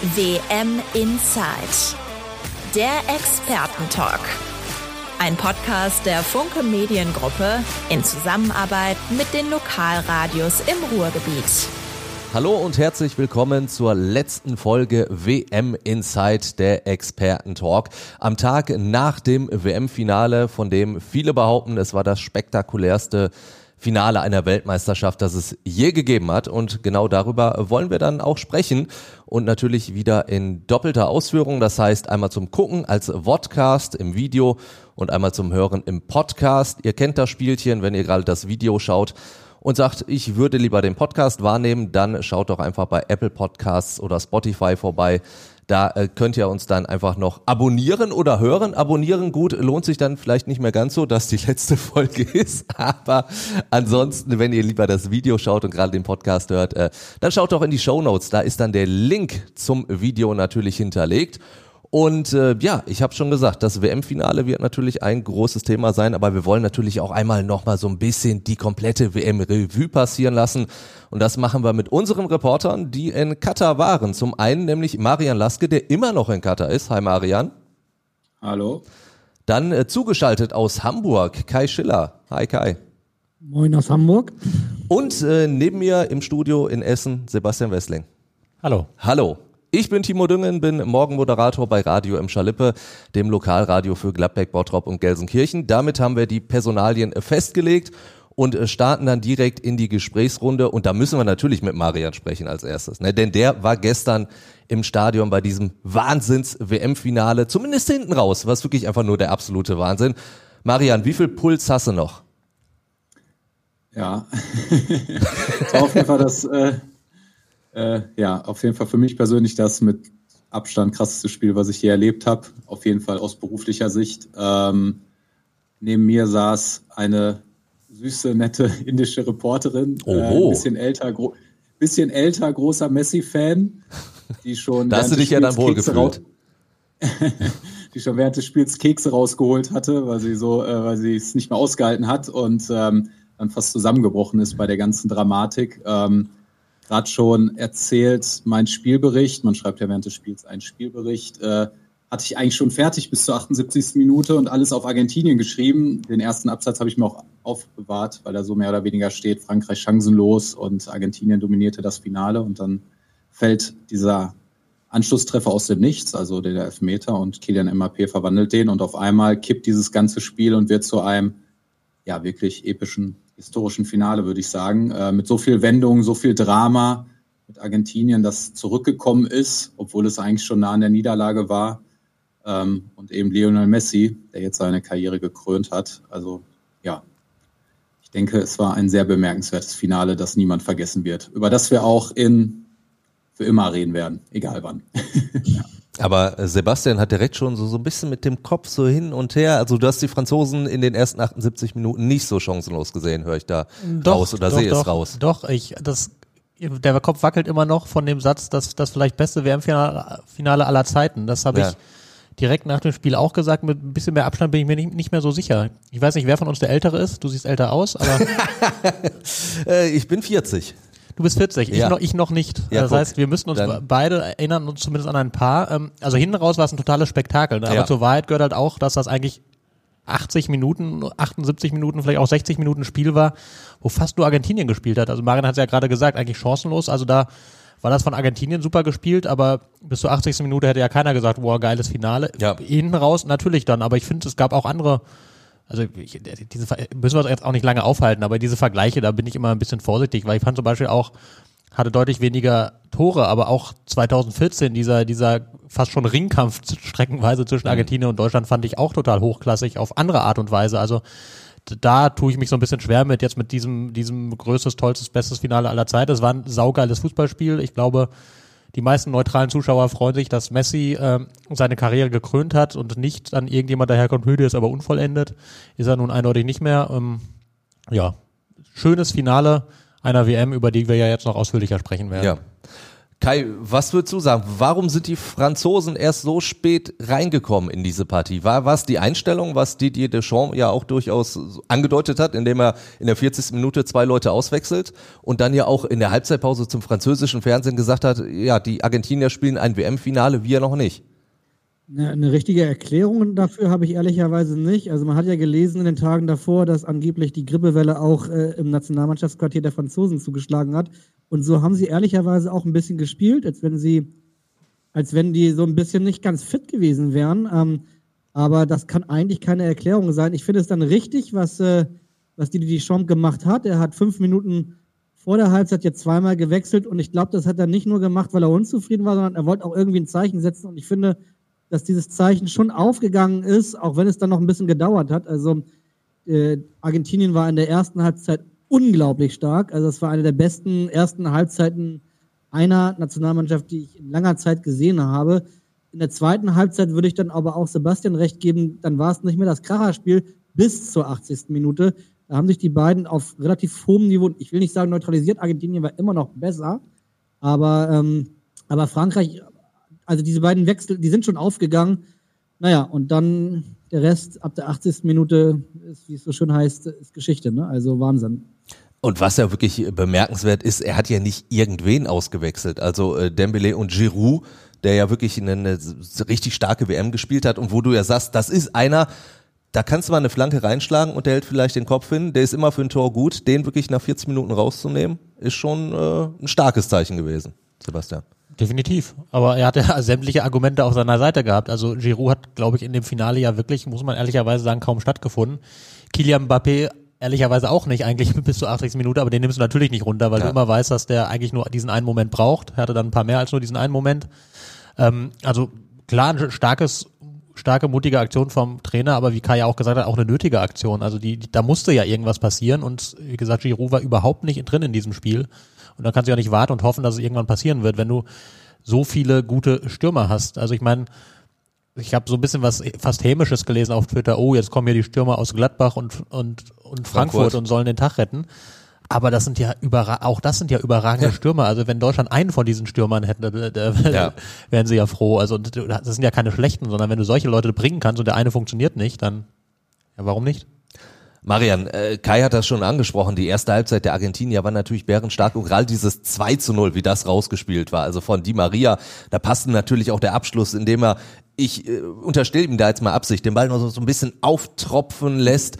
WM Inside. Der Expertentalk. Ein Podcast der Funke Mediengruppe in Zusammenarbeit mit den Lokalradios im Ruhrgebiet. Hallo und herzlich willkommen zur letzten Folge WM Inside der Expertentalk. Am Tag nach dem WM-Finale, von dem viele behaupten, es war das spektakulärste Finale einer Weltmeisterschaft, das es je gegeben hat. Und genau darüber wollen wir dann auch sprechen. Und natürlich wieder in doppelter Ausführung. Das heißt einmal zum Gucken als Vodcast im Video und einmal zum Hören im Podcast. Ihr kennt das Spielchen, wenn ihr gerade das Video schaut und sagt, ich würde lieber den Podcast wahrnehmen, dann schaut doch einfach bei Apple Podcasts oder Spotify vorbei. Da äh, könnt ihr uns dann einfach noch abonnieren oder hören. Abonnieren gut, lohnt sich dann vielleicht nicht mehr ganz so, dass die letzte Folge ist. Aber ansonsten, wenn ihr lieber das Video schaut und gerade den Podcast hört, äh, dann schaut doch in die Show Notes. Da ist dann der Link zum Video natürlich hinterlegt. Und äh, ja, ich habe schon gesagt, das WM-Finale wird natürlich ein großes Thema sein, aber wir wollen natürlich auch einmal nochmal so ein bisschen die komplette WM-Revue passieren lassen. Und das machen wir mit unseren Reportern, die in Katar waren. Zum einen nämlich Marian Laske, der immer noch in Katar ist. Hi Marian. Hallo. Dann äh, zugeschaltet aus Hamburg, Kai Schiller. Hi Kai. Moin aus Hamburg. Und äh, neben mir im Studio in Essen, Sebastian Wessling. Hallo. Hallo. Ich bin Timo Düngen, bin Morgenmoderator bei Radio im Schalippe, dem Lokalradio für Gladbeck, Bottrop und Gelsenkirchen. Damit haben wir die Personalien festgelegt und äh, starten dann direkt in die Gesprächsrunde. Und da müssen wir natürlich mit Marian sprechen als erstes, ne? denn der war gestern im Stadion bei diesem Wahnsinns-WM-Finale, zumindest hinten raus, was wirklich einfach nur der absolute Wahnsinn. Marian, wie viel Puls hast du noch? Ja, auf jeden Fall das, äh, äh, ja, auf jeden Fall für mich persönlich das mit Abstand krasseste Spiel, was ich je erlebt habe. Auf jeden Fall aus beruflicher Sicht. Ähm, neben mir saß eine süße, nette indische Reporterin, äh, ein bisschen älter, gro bisschen älter, großer Messi-Fan, die schon. da hast du dich ja dann wohl gefühlt. die schon während des Spiels Kekse rausgeholt hatte, weil sie so, äh, weil sie es nicht mehr ausgehalten hat und ähm, dann fast zusammengebrochen ist bei der ganzen Dramatik. Ähm, Gerade schon erzählt, mein Spielbericht, man schreibt ja während des Spiels einen Spielbericht, äh, hatte ich eigentlich schon fertig bis zur 78. Minute und alles auf Argentinien geschrieben. Den ersten Absatz habe ich mir auch aufbewahrt, weil da so mehr oder weniger steht, Frankreich chancenlos und Argentinien dominierte das Finale und dann fällt dieser Anschlusstreffer aus dem Nichts, also der Elfmeter und Kilian MAP verwandelt den und auf einmal kippt dieses ganze Spiel und wird zu einem ja wirklich epischen historischen Finale, würde ich sagen, äh, mit so viel Wendung, so viel Drama mit Argentinien, das zurückgekommen ist, obwohl es eigentlich schon nah an der Niederlage war ähm, und eben Lionel Messi, der jetzt seine Karriere gekrönt hat. Also ja, ich denke, es war ein sehr bemerkenswertes Finale, das niemand vergessen wird, über das wir auch in für immer reden werden, egal wann. ja. Aber äh, Sebastian hat direkt schon so, so ein bisschen mit dem Kopf so hin und her. Also du hast die Franzosen in den ersten 78 Minuten nicht so chancenlos gesehen, höre ich da doch, raus oder sehe es raus. Doch, ich, das, der Kopf wackelt immer noch von dem Satz, dass das vielleicht beste WM-Finale aller Zeiten. Das habe ja. ich direkt nach dem Spiel auch gesagt. Mit ein bisschen mehr Abstand bin ich mir nicht, nicht mehr so sicher. Ich weiß nicht, wer von uns der Ältere ist. Du siehst älter aus, aber. äh, ich bin 40. Du bist 40, ich, noch, ich noch nicht. Ja, das guck, heißt, wir müssen uns beide erinnern uns zumindest an ein paar. Ähm, also hinten raus war es ein totales Spektakel. Ne? Aber ja. zur Wahrheit gehört halt auch, dass das eigentlich 80 Minuten, 78 Minuten, vielleicht auch 60 Minuten Spiel war, wo fast nur Argentinien gespielt hat. Also Marian hat es ja gerade gesagt, eigentlich chancenlos. Also da war das von Argentinien super gespielt, aber bis zur 80. Minute hätte ja keiner gesagt, wow, geiles Finale. Ja. Hinten raus natürlich dann, aber ich finde, es gab auch andere also ich, diese müssen wir uns jetzt auch nicht lange aufhalten, aber diese Vergleiche, da bin ich immer ein bisschen vorsichtig, weil ich fand zum Beispiel auch, hatte deutlich weniger Tore, aber auch 2014 dieser, dieser fast schon Ringkampf streckenweise zwischen mhm. Argentinien und Deutschland fand ich auch total hochklassig auf andere Art und Weise. Also da tue ich mich so ein bisschen schwer mit jetzt mit diesem, diesem größtes, tollstes, bestes Finale aller Zeit. Es war ein saugeiles Fußballspiel. Ich glaube, die meisten neutralen Zuschauer freuen sich, dass Messi äh, seine Karriere gekrönt hat und nicht an irgendjemand daherkommt, Hüde ist aber unvollendet. Ist er nun eindeutig nicht mehr. Ähm, ja, schönes Finale einer WM, über die wir ja jetzt noch ausführlicher sprechen werden. Ja. Kai, was würdest du sagen? Warum sind die Franzosen erst so spät reingekommen in diese Partie? War was die Einstellung, was Didier Deschamps ja auch durchaus angedeutet hat, indem er in der 40. Minute zwei Leute auswechselt und dann ja auch in der Halbzeitpause zum französischen Fernsehen gesagt hat, ja, die Argentinier spielen ein WM-Finale, wir noch nicht? Eine, eine richtige Erklärung dafür habe ich ehrlicherweise nicht. Also man hat ja gelesen in den Tagen davor, dass angeblich die Grippewelle auch äh, im Nationalmannschaftsquartier der Franzosen zugeschlagen hat und so haben sie ehrlicherweise auch ein bisschen gespielt, als wenn sie, als wenn die so ein bisschen nicht ganz fit gewesen wären. Ähm, aber das kann eigentlich keine Erklärung sein. Ich finde es dann richtig, was, äh, was die Deschamps gemacht hat. Er hat fünf Minuten vor der Halbzeit jetzt zweimal gewechselt und ich glaube, das hat er nicht nur gemacht, weil er unzufrieden war, sondern er wollte auch irgendwie ein Zeichen setzen und ich finde, dass dieses Zeichen schon aufgegangen ist, auch wenn es dann noch ein bisschen gedauert hat. Also äh, Argentinien war in der ersten Halbzeit unglaublich stark. Also es war eine der besten ersten Halbzeiten einer Nationalmannschaft, die ich in langer Zeit gesehen habe. In der zweiten Halbzeit würde ich dann aber auch Sebastian recht geben, dann war es nicht mehr das Kracherspiel bis zur 80. Minute. Da haben sich die beiden auf relativ hohem Niveau, ich will nicht sagen neutralisiert, Argentinien war immer noch besser, aber, ähm, aber Frankreich, also diese beiden Wechsel, die sind schon aufgegangen. Naja, und dann der Rest ab der 80. Minute, ist, wie es so schön heißt, ist Geschichte. Ne? Also Wahnsinn. Und was ja wirklich bemerkenswert ist, er hat ja nicht irgendwen ausgewechselt. Also äh, Dembele und Giroud, der ja wirklich eine, eine richtig starke WM gespielt hat und wo du ja sagst, das ist einer, da kannst du mal eine Flanke reinschlagen und der hält vielleicht den Kopf hin, der ist immer für ein Tor gut. Den wirklich nach 40 Minuten rauszunehmen, ist schon äh, ein starkes Zeichen gewesen, Sebastian. Definitiv. Aber er hat ja sämtliche Argumente auf seiner Seite gehabt. Also Giroud hat, glaube ich, in dem Finale ja wirklich, muss man ehrlicherweise sagen, kaum stattgefunden. Kilian Mbappé ehrlicherweise auch nicht eigentlich bis zur 80. Minute, aber den nimmst du natürlich nicht runter, weil ja. du immer weißt, dass der eigentlich nur diesen einen Moment braucht. Er hatte dann ein paar mehr als nur diesen einen Moment. Ähm, also klar, ein starkes, starke, mutige Aktion vom Trainer, aber wie Kai ja auch gesagt hat, auch eine nötige Aktion. Also die, die da musste ja irgendwas passieren und wie gesagt, Giroud war überhaupt nicht drin in diesem Spiel. Und dann kannst du ja nicht warten und hoffen, dass es irgendwann passieren wird, wenn du so viele gute Stürmer hast. Also ich meine, ich habe so ein bisschen was fast hämisches gelesen auf Twitter. Oh, jetzt kommen ja die Stürmer aus Gladbach und und und Frankfurt, Frankfurt. und sollen den Tag retten. Aber das sind ja überra auch das sind ja überragende ja. Stürmer. Also wenn Deutschland einen von diesen Stürmern hätte, ja. wären sie ja froh. Also das sind ja keine schlechten, sondern wenn du solche Leute bringen kannst und der eine funktioniert nicht, dann ja, warum nicht? Marian, äh, Kai hat das schon angesprochen, die erste Halbzeit der Argentinier war natürlich bärenstark und gerade dieses 2 zu 0, wie das rausgespielt war, also von Di Maria, da passte natürlich auch der Abschluss, indem er ich äh, unterstelle ihm da jetzt mal Absicht, den Ball noch so, so ein bisschen auftropfen lässt.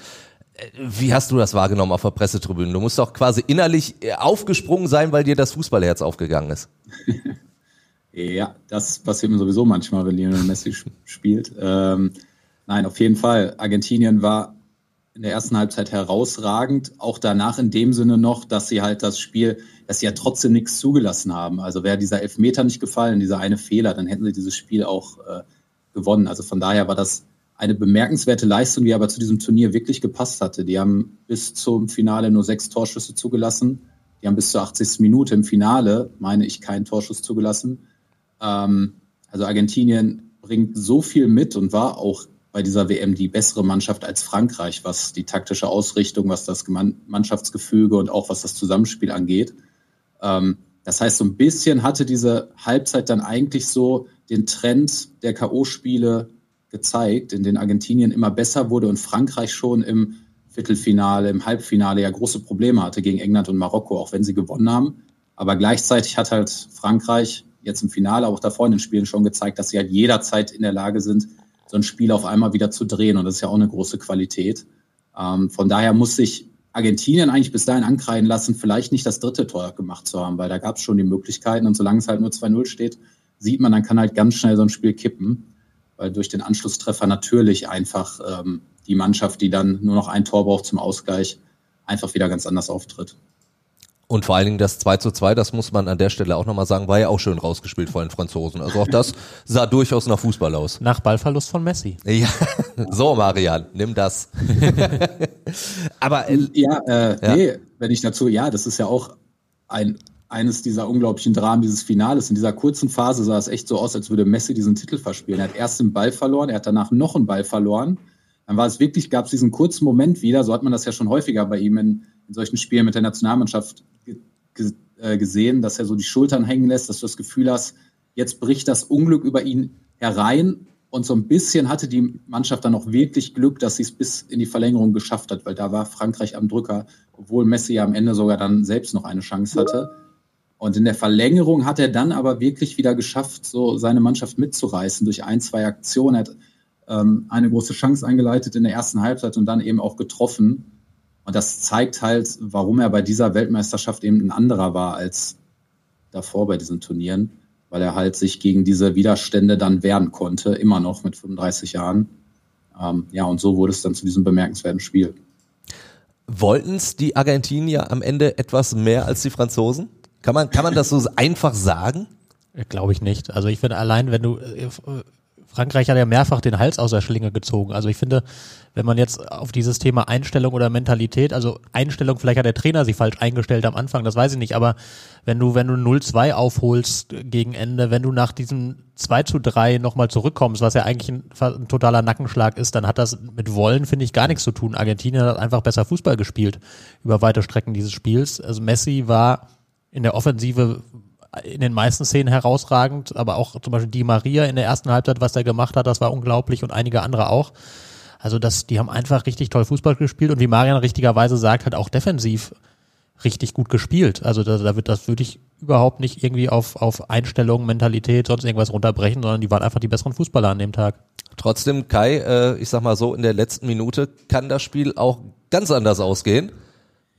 Äh, wie hast du das wahrgenommen auf der Pressetribüne? Du musst doch quasi innerlich äh, aufgesprungen sein, weil dir das Fußballherz aufgegangen ist. ja, das passiert mir sowieso manchmal, wenn Lionel Messi spielt. Ähm, nein, auf jeden Fall. Argentinien war in der ersten Halbzeit herausragend. Auch danach in dem Sinne noch, dass sie halt das Spiel, dass sie ja trotzdem nichts zugelassen haben. Also wäre dieser Elfmeter nicht gefallen, dieser eine Fehler, dann hätten sie dieses Spiel auch äh, gewonnen. Also von daher war das eine bemerkenswerte Leistung, die aber zu diesem Turnier wirklich gepasst hatte. Die haben bis zum Finale nur sechs Torschüsse zugelassen. Die haben bis zur 80. Minute im Finale, meine ich, keinen Torschuss zugelassen. Ähm, also Argentinien bringt so viel mit und war auch bei dieser WM die bessere Mannschaft als Frankreich, was die taktische Ausrichtung, was das Mannschaftsgefüge und auch was das Zusammenspiel angeht. Ähm, das heißt, so ein bisschen hatte diese Halbzeit dann eigentlich so den Trend der K.O.-Spiele gezeigt, in denen Argentinien immer besser wurde und Frankreich schon im Viertelfinale, im Halbfinale ja große Probleme hatte gegen England und Marokko, auch wenn sie gewonnen haben. Aber gleichzeitig hat halt Frankreich jetzt im Finale, auch davor in den Spielen schon gezeigt, dass sie halt jederzeit in der Lage sind, so ein Spiel auf einmal wieder zu drehen. Und das ist ja auch eine große Qualität. Ähm, von daher muss sich Argentinien eigentlich bis dahin ankreiden lassen, vielleicht nicht das dritte Tor gemacht zu haben, weil da gab es schon die Möglichkeiten. Und solange es halt nur 2-0 steht, sieht man, dann kann halt ganz schnell so ein Spiel kippen, weil durch den Anschlusstreffer natürlich einfach ähm, die Mannschaft, die dann nur noch ein Tor braucht zum Ausgleich, einfach wieder ganz anders auftritt. Und vor allen Dingen das 2 zu 2, das muss man an der Stelle auch nochmal sagen, war ja auch schön rausgespielt vor den Franzosen. Also auch das sah durchaus nach Fußball aus. Nach Ballverlust von Messi. Ja, so Marian, nimm das. Aber äh, ja, äh, ja, nee, wenn ich dazu, ja, das ist ja auch ein eines dieser unglaublichen Dramen dieses Finales. In dieser kurzen Phase sah es echt so aus, als würde Messi diesen Titel verspielen. Er hat erst den Ball verloren, er hat danach noch einen Ball verloren. Dann war es wirklich, gab es diesen kurzen Moment wieder, so hat man das ja schon häufiger bei ihm in, in solchen Spielen mit der Nationalmannschaft äh, gesehen, dass er so die Schultern hängen lässt, dass du das Gefühl hast, jetzt bricht das Unglück über ihn herein. Und so ein bisschen hatte die Mannschaft dann auch wirklich Glück, dass sie es bis in die Verlängerung geschafft hat, weil da war Frankreich am Drücker, obwohl Messi ja am Ende sogar dann selbst noch eine Chance hatte. Und in der Verlängerung hat er dann aber wirklich wieder geschafft, so seine Mannschaft mitzureißen durch ein, zwei Aktionen. Er hat ähm, eine große Chance eingeleitet in der ersten Halbzeit und dann eben auch getroffen. Und das zeigt halt, warum er bei dieser Weltmeisterschaft eben ein anderer war als davor bei diesen Turnieren, weil er halt sich gegen diese Widerstände dann wehren konnte, immer noch mit 35 Jahren. Ähm, ja, und so wurde es dann zu diesem bemerkenswerten Spiel. Wollten es die Argentinier am Ende etwas mehr als die Franzosen? Kann man, kann man das so einfach sagen? Glaube ich nicht. Also ich finde allein, wenn du äh, Frankreich hat ja mehrfach den Hals aus der Schlinge gezogen. Also ich finde, wenn man jetzt auf dieses Thema Einstellung oder Mentalität, also Einstellung, vielleicht hat der Trainer sich falsch eingestellt am Anfang, das weiß ich nicht, aber wenn du, wenn du 0-2 aufholst gegen Ende, wenn du nach diesem 2 zu 3 nochmal zurückkommst, was ja eigentlich ein, ein, totaler Nackenschlag ist, dann hat das mit Wollen, finde ich, gar nichts zu tun. Argentinien hat einfach besser Fußball gespielt über weite Strecken dieses Spiels. Also Messi war in der Offensive in den meisten Szenen herausragend, aber auch zum Beispiel Di Maria in der ersten Halbzeit, was er gemacht hat, das war unglaublich und einige andere auch. Also das, die haben einfach richtig toll Fußball gespielt und wie Marian richtigerweise sagt, hat auch defensiv richtig gut gespielt. Also da, da wird, das würde ich überhaupt nicht irgendwie auf, auf Einstellung, Mentalität, sonst irgendwas runterbrechen, sondern die waren einfach die besseren Fußballer an dem Tag. Trotzdem, Kai, äh, ich sag mal so, in der letzten Minute kann das Spiel auch ganz anders ausgehen,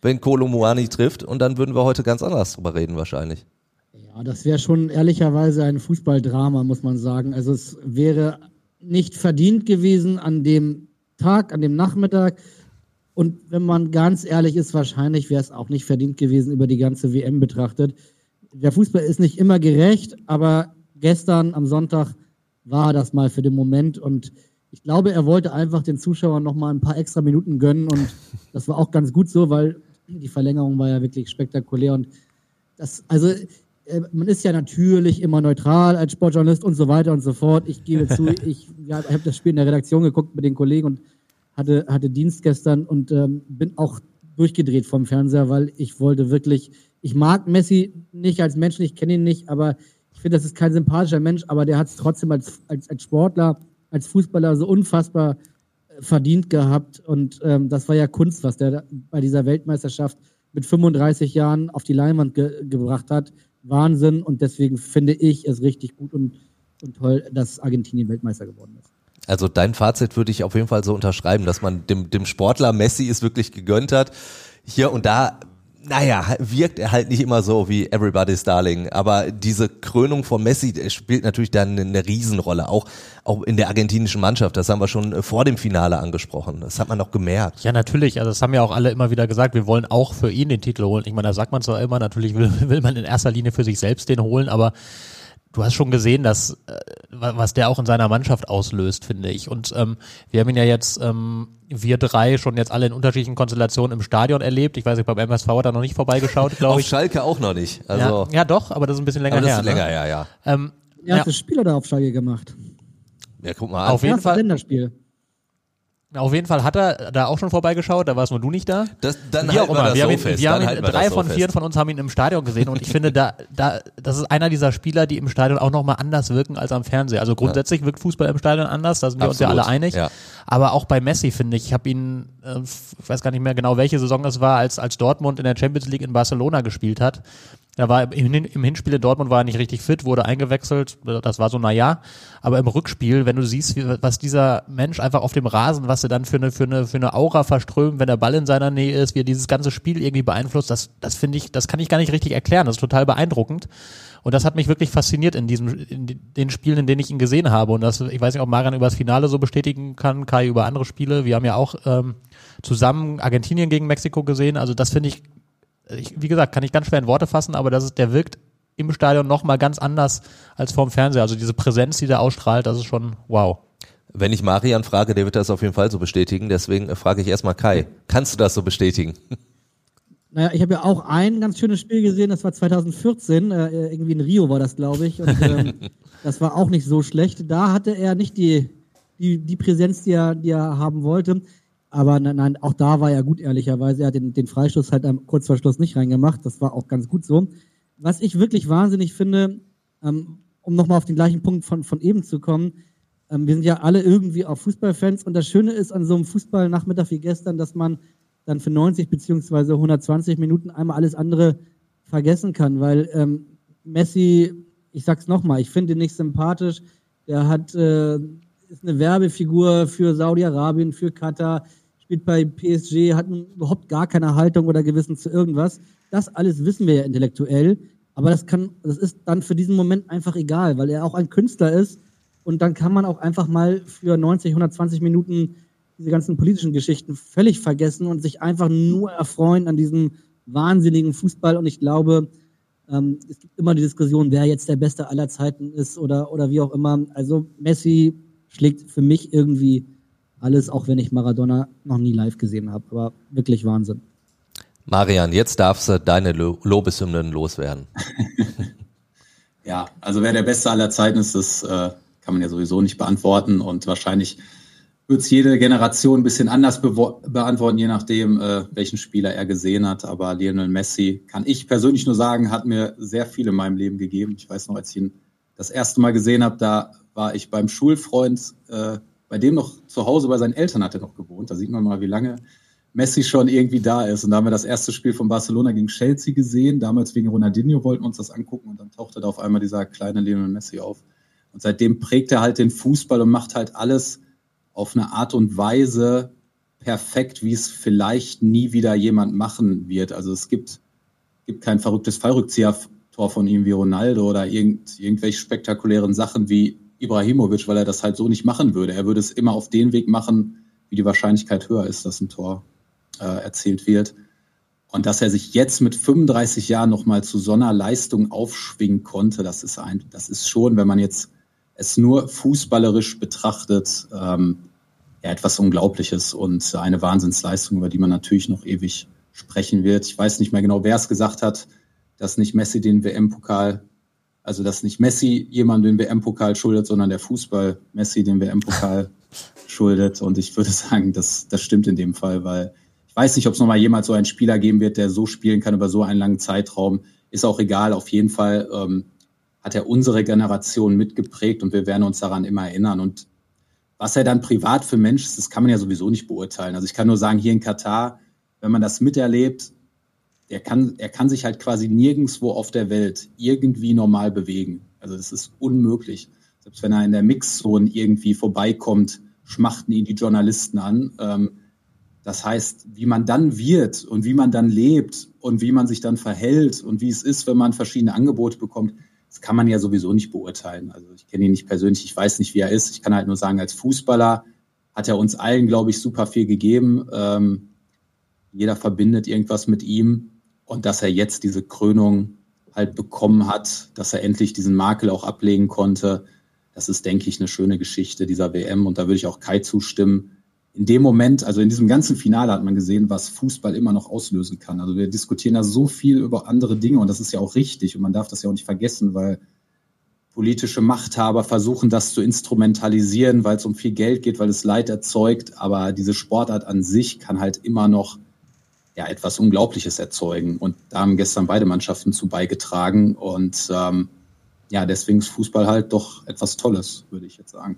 wenn Kolo Muani trifft und dann würden wir heute ganz anders drüber reden wahrscheinlich. Ja, das wäre schon ehrlicherweise ein Fußballdrama, muss man sagen. Also es wäre nicht verdient gewesen an dem Tag, an dem Nachmittag. Und wenn man ganz ehrlich ist, wahrscheinlich wäre es auch nicht verdient gewesen über die ganze WM betrachtet. Der Fußball ist nicht immer gerecht, aber gestern am Sonntag war das mal für den Moment und ich glaube, er wollte einfach den Zuschauern noch mal ein paar extra Minuten gönnen und das war auch ganz gut so, weil die Verlängerung war ja wirklich spektakulär und das, also man ist ja natürlich immer neutral als Sportjournalist und so weiter und so fort. Ich gebe zu, ich ja, habe das Spiel in der Redaktion geguckt mit den Kollegen und hatte, hatte Dienst gestern und ähm, bin auch durchgedreht vom Fernseher, weil ich wollte wirklich, ich mag Messi nicht als Mensch, ich kenne ihn nicht, aber ich finde, das ist kein sympathischer Mensch, aber der hat es trotzdem als, als, als Sportler, als Fußballer so unfassbar äh, verdient gehabt und ähm, das war ja Kunst, was der bei dieser Weltmeisterschaft mit 35 Jahren auf die Leinwand ge gebracht hat. Wahnsinn und deswegen finde ich es richtig gut und, und toll, dass Argentinien Weltmeister geworden ist. Also dein Fazit würde ich auf jeden Fall so unterschreiben, dass man dem, dem Sportler Messi es wirklich gegönnt hat. Hier und da naja, wirkt er halt nicht immer so wie Everybody's Darling, aber diese Krönung von Messi spielt natürlich dann eine Riesenrolle, auch, auch in der argentinischen Mannschaft, das haben wir schon vor dem Finale angesprochen, das hat man auch gemerkt. Ja, natürlich, also das haben ja auch alle immer wieder gesagt, wir wollen auch für ihn den Titel holen. Ich meine, da sagt man zwar immer, natürlich will, will man in erster Linie für sich selbst den holen, aber du hast schon gesehen, dass äh, was der auch in seiner Mannschaft auslöst, finde ich. Und ähm, wir haben ihn ja jetzt, ähm, wir drei, schon jetzt alle in unterschiedlichen Konstellationen im Stadion erlebt. Ich weiß nicht, beim MSV hat er noch nicht vorbeigeschaut, glaube ich. Auf Schalke auch noch nicht. Also ja, ja, doch, aber das ist ein bisschen länger aber das her. Ist länger, ne? ja, ja. Ähm, er hat ja. das Spiel oder auf Schalke gemacht? Ja, guck mal an. Auf jeden Fall. Länderspiel. Auf jeden Fall hat er da auch schon vorbeigeschaut, da warst nur du nicht da. Das, dann Wie auch immer. Wir, wir haben ihn, fest. wir haben ihn, drei von so vier von uns haben ihn im Stadion gesehen und ich finde, da, da, das ist einer dieser Spieler, die im Stadion auch nochmal anders wirken als am Fernseher. Also grundsätzlich wirkt Fußball im Stadion anders, da sind wir Absolut. uns ja alle einig. Ja. Aber auch bei Messi finde ich, ich habe ihn, äh, ich weiß gar nicht mehr genau, welche Saison es war, als, als Dortmund in der Champions League in Barcelona gespielt hat. Er war im, Hinspiel in Dortmund war er nicht richtig fit, wurde eingewechselt. Das war so, na ja. Aber im Rückspiel, wenn du siehst, was dieser Mensch einfach auf dem Rasen, was er dann für eine, für eine, für eine Aura verströmt, wenn der Ball in seiner Nähe ist, wie er dieses ganze Spiel irgendwie beeinflusst, das, das finde ich, das kann ich gar nicht richtig erklären. Das ist total beeindruckend. Und das hat mich wirklich fasziniert in diesem, in den Spielen, in denen ich ihn gesehen habe. Und das, ich weiß nicht, ob Marian über das Finale so bestätigen kann, Kai über andere Spiele. Wir haben ja auch ähm, zusammen Argentinien gegen Mexiko gesehen. Also das finde ich ich, wie gesagt, kann ich ganz schwer in Worte fassen, aber das ist, der wirkt im Stadion nochmal ganz anders als vorm Fernseher. Also diese Präsenz, die der ausstrahlt, das ist schon wow. Wenn ich Marian frage, der wird das auf jeden Fall so bestätigen. Deswegen frage ich erstmal Kai. Kannst du das so bestätigen? Naja, ich habe ja auch ein ganz schönes Spiel gesehen, das war 2014, äh, irgendwie in Rio war das, glaube ich. Und ähm, das war auch nicht so schlecht. Da hatte er nicht die, die, die Präsenz, die er, die er haben wollte. Aber nein, nein, auch da war er gut, ehrlicherweise. Er hat den, den Freistoß halt am Kurzverschluss nicht reingemacht. Das war auch ganz gut so. was ich wirklich wahnsinnig finde, ähm, um nochmal auf den gleichen Punkt von, von eben zu kommen, ähm, wir sind ja alle irgendwie auch Fußballfans und das Schöne ist an so einem Fußballnachmittag wie gestern, dass man dann für 90 beziehungsweise 120 Minuten einmal alles andere vergessen kann, weil ähm, Messi, ich sag's nochmal, ich finde ihn nicht sympathisch. Der hat äh, ist eine Werbefigur für Saudi-Arabien, für Katar, spielt bei PSG, hat überhaupt gar keine Haltung oder Gewissen zu irgendwas. Das alles wissen wir ja intellektuell, aber das kann, das ist dann für diesen Moment einfach egal, weil er auch ein Künstler ist und dann kann man auch einfach mal für 90, 120 Minuten diese ganzen politischen Geschichten völlig vergessen und sich einfach nur erfreuen an diesem wahnsinnigen Fußball. Und ich glaube, ähm, es gibt immer die Diskussion, wer jetzt der Beste aller Zeiten ist oder, oder wie auch immer. Also Messi schlägt für mich irgendwie alles, auch wenn ich Maradona noch nie live gesehen habe. Aber wirklich Wahnsinn. Marian, jetzt darfst du deine Lo Lobeshymnen loswerden. ja, also wer der Beste aller Zeiten ist, das äh, kann man ja sowieso nicht beantworten und wahrscheinlich wird es jede Generation ein bisschen anders beantworten, je nachdem, äh, welchen Spieler er gesehen hat. Aber Lionel Messi, kann ich persönlich nur sagen, hat mir sehr viel in meinem Leben gegeben. Ich weiß noch, als ich ihn das erste Mal gesehen habe, da war ich beim Schulfreund, äh, bei dem noch zu Hause bei seinen Eltern hat er noch gewohnt. Da sieht man mal, wie lange Messi schon irgendwie da ist. Und da haben wir das erste Spiel von Barcelona gegen Chelsea gesehen. Damals wegen Ronaldinho wollten wir uns das angucken und dann tauchte da auf einmal dieser kleine Lionel Messi auf. Und seitdem prägt er halt den Fußball und macht halt alles auf eine Art und Weise perfekt, wie es vielleicht nie wieder jemand machen wird. Also es gibt, gibt kein verrücktes Fallrückzieher-Tor von ihm wie Ronaldo oder irgend, irgendwelche spektakulären Sachen wie Ibrahimovic, weil er das halt so nicht machen würde. Er würde es immer auf den Weg machen, wie die Wahrscheinlichkeit höher ist, dass ein Tor äh, erzielt wird. Und dass er sich jetzt mit 35 Jahren nochmal zu so einer Leistung aufschwingen konnte, das ist ein, das ist schon, wenn man jetzt es nur fußballerisch betrachtet, ähm, ja, etwas Unglaubliches und eine Wahnsinnsleistung, über die man natürlich noch ewig sprechen wird. Ich weiß nicht mehr genau, wer es gesagt hat, dass nicht Messi den WM-Pokal, also dass nicht Messi jemandem den WM-Pokal schuldet, sondern der Fußball Messi den WM-Pokal schuldet. Und ich würde sagen, das, das stimmt in dem Fall, weil ich weiß nicht, ob es nochmal jemals so einen Spieler geben wird, der so spielen kann über so einen langen Zeitraum. Ist auch egal. Auf jeden Fall ähm, hat er unsere Generation mitgeprägt und wir werden uns daran immer erinnern. Und was er dann privat für Mensch ist, das kann man ja sowieso nicht beurteilen. Also ich kann nur sagen, hier in Katar, wenn man das miterlebt, er kann, er kann sich halt quasi nirgendwo auf der Welt irgendwie normal bewegen. Also das ist unmöglich. Selbst wenn er in der Mixzone irgendwie vorbeikommt, schmachten ihn die Journalisten an. Ähm, das heißt, wie man dann wird und wie man dann lebt und wie man sich dann verhält und wie es ist, wenn man verschiedene Angebote bekommt, das kann man ja sowieso nicht beurteilen. Also ich kenne ihn nicht persönlich, ich weiß nicht, wie er ist. Ich kann halt nur sagen, als Fußballer hat er uns allen, glaube ich, super viel gegeben. Ähm, jeder verbindet irgendwas mit ihm. Und dass er jetzt diese Krönung halt bekommen hat, dass er endlich diesen Makel auch ablegen konnte, das ist, denke ich, eine schöne Geschichte dieser WM. Und da würde ich auch Kai zustimmen in dem Moment, also in diesem ganzen Finale hat man gesehen, was Fußball immer noch auslösen kann. Also wir diskutieren da so viel über andere Dinge und das ist ja auch richtig und man darf das ja auch nicht vergessen, weil politische Machthaber versuchen, das zu instrumentalisieren, weil es um viel Geld geht, weil es Leid erzeugt. Aber diese Sportart an sich kann halt immer noch ja, etwas Unglaubliches erzeugen. Und da haben gestern beide Mannschaften zu beigetragen. Und ähm, ja, deswegen ist Fußball halt doch etwas Tolles, würde ich jetzt sagen.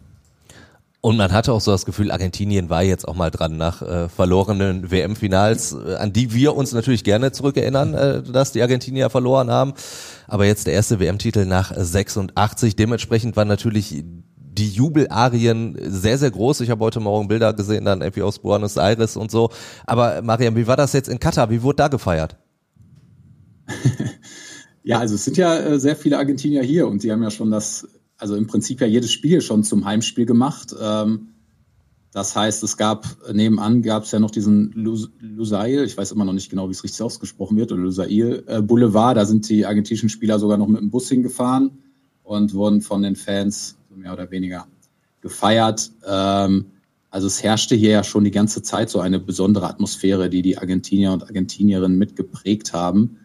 Und man hatte auch so das Gefühl, Argentinien war jetzt auch mal dran nach äh, verlorenen WM-Finals, äh, an die wir uns natürlich gerne zurückerinnern, äh, dass die Argentinier verloren haben. Aber jetzt der erste WM-Titel nach 86. Dementsprechend waren natürlich die Jubelarien sehr, sehr groß. Ich habe heute Morgen Bilder gesehen, dann irgendwie aus Buenos Aires und so. Aber Mariam, wie war das jetzt in Katar? Wie wurde da gefeiert? ja, also es sind ja äh, sehr viele Argentinier hier und sie haben ja schon das also im Prinzip ja jedes Spiel schon zum Heimspiel gemacht. Ähm, das heißt, es gab, nebenan gab es ja noch diesen Lusail, ich weiß immer noch nicht genau, wie es richtig ausgesprochen wird, oder Lusail äh, Boulevard, da sind die argentinischen Spieler sogar noch mit dem Bus hingefahren und wurden von den Fans so mehr oder weniger gefeiert. Ähm, also es herrschte hier ja schon die ganze Zeit so eine besondere Atmosphäre, die die Argentinier und Argentinierinnen mitgeprägt haben.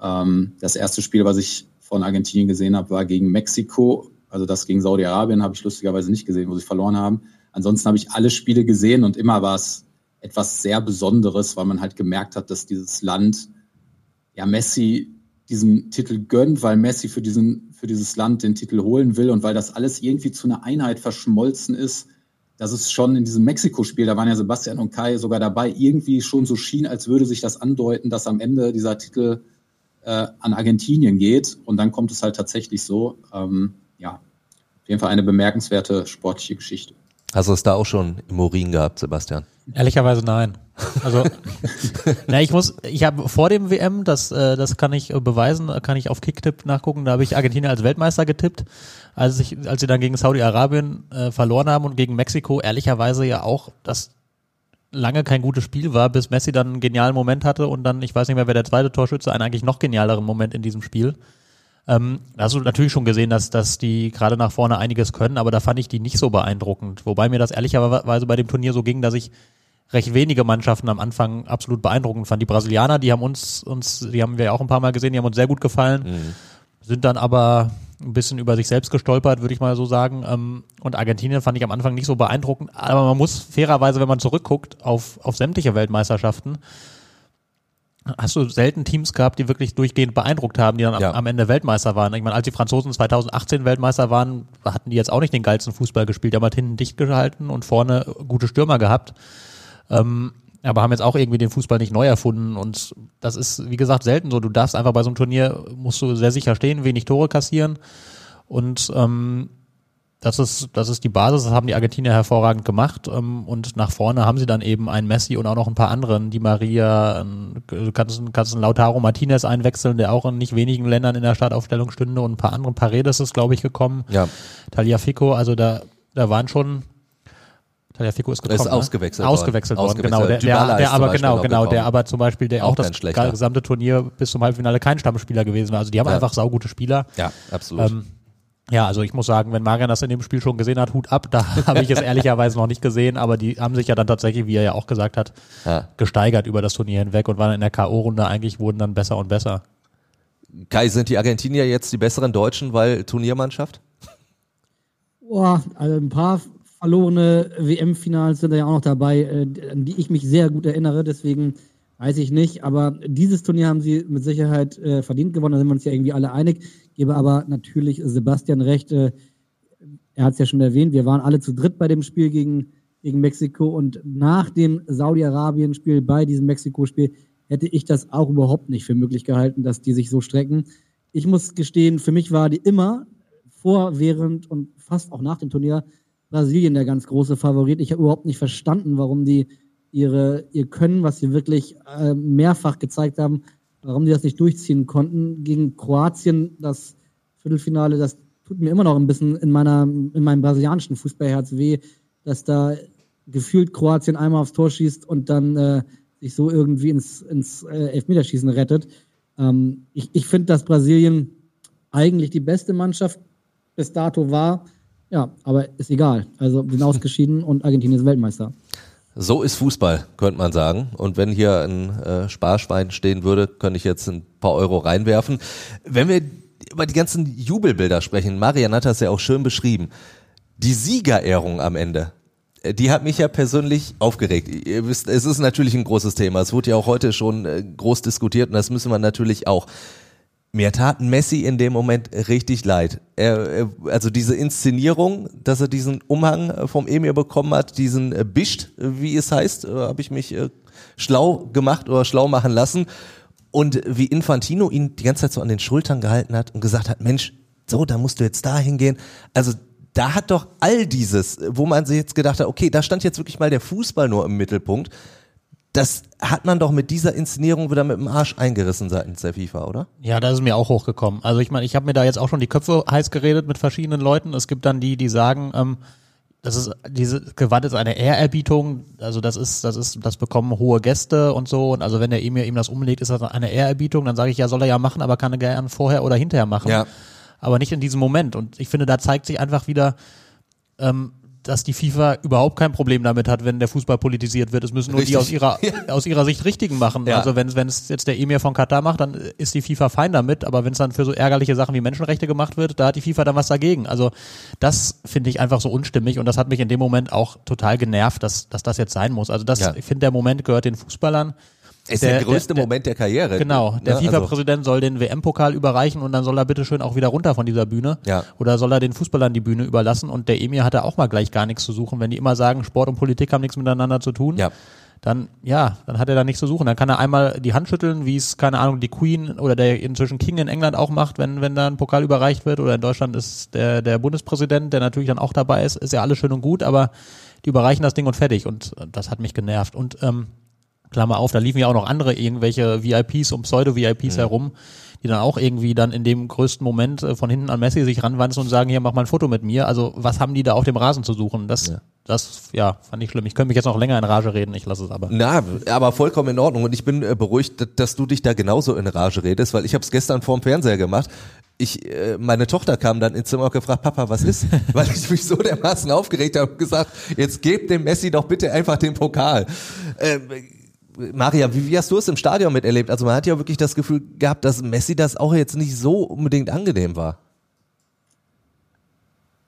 Ähm, das erste Spiel, was ich von Argentinien gesehen habe, war gegen Mexiko also das gegen Saudi-Arabien habe ich lustigerweise nicht gesehen, wo sie verloren haben. Ansonsten habe ich alle Spiele gesehen und immer war es etwas sehr Besonderes, weil man halt gemerkt hat, dass dieses Land ja Messi diesen Titel gönnt, weil Messi für, diesen, für dieses Land den Titel holen will und weil das alles irgendwie zu einer Einheit verschmolzen ist, dass es schon in diesem Mexiko-Spiel, da waren ja Sebastian und Kai sogar dabei, irgendwie schon so schien, als würde sich das andeuten, dass am Ende dieser Titel äh, an Argentinien geht. Und dann kommt es halt tatsächlich so. Ähm, ja, auf jeden Fall eine bemerkenswerte sportliche Geschichte. Hast du es da auch schon im Urin gehabt, Sebastian? Ehrlicherweise nein. Also, na, ich muss, ich habe vor dem WM, das, äh, das kann ich beweisen, kann ich auf Kicktipp nachgucken, da habe ich Argentinien als Weltmeister getippt, als ich, als sie dann gegen Saudi-Arabien äh, verloren haben und gegen Mexiko, ehrlicherweise ja auch, das lange kein gutes Spiel war, bis Messi dann einen genialen Moment hatte und dann, ich weiß nicht mehr, wer der zweite Torschütze, einen eigentlich noch genialeren Moment in diesem Spiel. Ähm, da hast du natürlich schon gesehen, dass, dass die gerade nach vorne einiges können, aber da fand ich die nicht so beeindruckend. Wobei mir das ehrlicherweise bei dem Turnier so ging, dass ich recht wenige Mannschaften am Anfang absolut beeindruckend fand. Die Brasilianer, die haben uns, uns, die haben wir ja auch ein paar Mal gesehen, die haben uns sehr gut gefallen, mhm. sind dann aber ein bisschen über sich selbst gestolpert, würde ich mal so sagen. Ähm, und Argentinien fand ich am Anfang nicht so beeindruckend, aber man muss fairerweise, wenn man zurückguckt auf, auf sämtliche Weltmeisterschaften, hast du selten Teams gehabt, die wirklich durchgehend beeindruckt haben, die dann ja. am, Ende Weltmeister waren. Ich meine, als die Franzosen 2018 Weltmeister waren, hatten die jetzt auch nicht den geilsten Fußball gespielt. Die haben halt hinten dicht gehalten und vorne gute Stürmer gehabt. Ähm, aber haben jetzt auch irgendwie den Fußball nicht neu erfunden. Und das ist, wie gesagt, selten so. Du darfst einfach bei so einem Turnier, musst du sehr sicher stehen, wenig Tore kassieren. Und ähm, das ist, das ist die Basis, das haben die Argentinier hervorragend gemacht. Ähm, und nach vorne haben sie dann eben einen Messi und auch noch ein paar anderen, die Maria, du kannst, kannst einen Lautaro Martinez einwechseln, der auch in nicht wenigen Ländern in der Startaufstellung stünde und ein paar andere. Paredes ist, glaube ich, gekommen. Ja. Taliafico, also da, da waren schon Taliafico ist gekommen. Ist ausgewechselt ne? worden. Ausgewechselt worden, ausgewechselt genau. Der, der, der aber genau, genau, der aber zum Beispiel, der auch, auch das gesamte Turnier bis zum Halbfinale kein Stammspieler gewesen war. Also die haben ja. einfach saugute Spieler. Ja, absolut. Ähm, ja, also ich muss sagen, wenn Marian das in dem Spiel schon gesehen hat, Hut ab. Da habe ich es ehrlicherweise noch nicht gesehen, aber die haben sich ja dann tatsächlich, wie er ja auch gesagt hat, ja. gesteigert über das Turnier hinweg und waren in der K.O.-Runde eigentlich wurden dann besser und besser. Kai, sind die Argentinier jetzt die besseren Deutschen, weil Turniermannschaft? Boah, also ein paar verlorene WM-Finals sind da ja auch noch dabei, äh, an die ich mich sehr gut erinnere. Deswegen weiß ich nicht. Aber dieses Turnier haben sie mit Sicherheit äh, verdient gewonnen. Da sind wir uns ja irgendwie alle einig. Gebe aber natürlich Sebastian recht. Äh, er hat es ja schon erwähnt. Wir waren alle zu dritt bei dem Spiel gegen, gegen Mexiko. Und nach dem Saudi-Arabien-Spiel, bei diesem Mexiko-Spiel, hätte ich das auch überhaupt nicht für möglich gehalten, dass die sich so strecken. Ich muss gestehen, für mich war die immer vor, während und fast auch nach dem Turnier Brasilien der ganz große Favorit. Ich habe überhaupt nicht verstanden, warum die ihre, ihr Können, was sie wirklich äh, mehrfach gezeigt haben, warum die das nicht durchziehen konnten. Gegen Kroatien, das Viertelfinale, das tut mir immer noch ein bisschen in meiner, in meinem brasilianischen Fußballherz weh, dass da gefühlt Kroatien einmal aufs Tor schießt und dann äh, sich so irgendwie ins, ins äh, Elfmeterschießen rettet. Ähm, ich ich finde, dass Brasilien eigentlich die beste Mannschaft bis dato war. Ja, aber ist egal. Also sind ausgeschieden und Argentinien ist Weltmeister. So ist Fußball, könnte man sagen. Und wenn hier ein äh, Sparschwein stehen würde, könnte ich jetzt ein paar Euro reinwerfen. Wenn wir über die ganzen Jubelbilder sprechen, Marian hat das ja auch schön beschrieben. Die Siegerehrung am Ende, äh, die hat mich ja persönlich aufgeregt. Ihr wisst, es ist natürlich ein großes Thema. Es wurde ja auch heute schon äh, groß diskutiert und das müssen wir natürlich auch. Mir tat Messi in dem Moment richtig leid. Er, also diese Inszenierung, dass er diesen Umhang vom Emir bekommen hat, diesen äh, Bischt, wie es heißt, äh, habe ich mich äh, schlau gemacht oder schlau machen lassen. Und wie Infantino ihn die ganze Zeit so an den Schultern gehalten hat und gesagt hat, Mensch, so, da musst du jetzt da hingehen. Also da hat doch all dieses, wo man sich jetzt gedacht hat, okay, da stand jetzt wirklich mal der Fußball nur im Mittelpunkt das hat man doch mit dieser Inszenierung wieder mit dem Arsch eingerissen seitens der FIFA, oder? Ja, das ist mir auch hochgekommen. Also ich meine, ich habe mir da jetzt auch schon die Köpfe heiß geredet mit verschiedenen Leuten. Es gibt dann die, die sagen, ähm, das ist diese Gewand ist eine Ehrerbietung, also das ist das ist das bekommen hohe Gäste und so und also wenn der Emir ihm das umlegt, ist das eine Ehrerbietung, dann sage ich ja, soll er ja machen, aber kann er gerne vorher oder hinterher machen. Ja. Aber nicht in diesem Moment und ich finde, da zeigt sich einfach wieder ähm, dass die FIFA überhaupt kein Problem damit hat, wenn der Fußball politisiert wird. Es müssen nur Richtig. die aus ihrer, aus ihrer Sicht Richtigen machen. Ja. Also wenn es jetzt der Emir von Katar macht, dann ist die FIFA fein damit. Aber wenn es dann für so ärgerliche Sachen wie Menschenrechte gemacht wird, da hat die FIFA dann was dagegen. Also das finde ich einfach so unstimmig und das hat mich in dem Moment auch total genervt, dass, dass das jetzt sein muss. Also das, ja. ich finde, der Moment gehört den Fußballern. Ist der, der größte der, Moment der Karriere. Genau, der ne? FIFA-Präsident also. soll den WM-Pokal überreichen und dann soll er bitte schön auch wieder runter von dieser Bühne. Ja. Oder soll er den Fußballern die Bühne überlassen und der Emir hatte auch mal gleich gar nichts zu suchen, wenn die immer sagen, Sport und Politik haben nichts miteinander zu tun. Ja dann ja, dann hat er da nichts zu suchen. Dann kann er einmal die Hand schütteln, wie es, keine Ahnung, die Queen oder der inzwischen King in England auch macht, wenn, wenn da ein Pokal überreicht wird. Oder in Deutschland ist der, der Bundespräsident, der natürlich dann auch dabei ist, ist ja alles schön und gut, aber die überreichen das Ding und fertig. Und das hat mich genervt. Und ähm, Klammer auf, da liefen ja auch noch andere irgendwelche VIPs und Pseudo-VIPs mhm. herum, die dann auch irgendwie dann in dem größten Moment äh, von hinten an Messi sich ranwanzen und sagen, hier, mach mal ein Foto mit mir. Also was haben die da auf dem Rasen zu suchen? Das, ja. das, ja, fand ich schlimm. Ich könnte mich jetzt noch länger in Rage reden, ich lasse es aber. Na, aber vollkommen in Ordnung. Und ich bin äh, beruhigt, dass du dich da genauso in Rage redest, weil ich habe es gestern vorm Fernseher gemacht ich, äh, meine Tochter kam dann ins Zimmer und gefragt, Papa, was ist? Weil ich mich so dermaßen aufgeregt habe und gesagt, jetzt gebt dem Messi doch bitte einfach den Pokal. Äh, Maria, wie, wie hast du es im Stadion miterlebt? Also man hat ja wirklich das Gefühl gehabt, dass Messi das auch jetzt nicht so unbedingt angenehm war.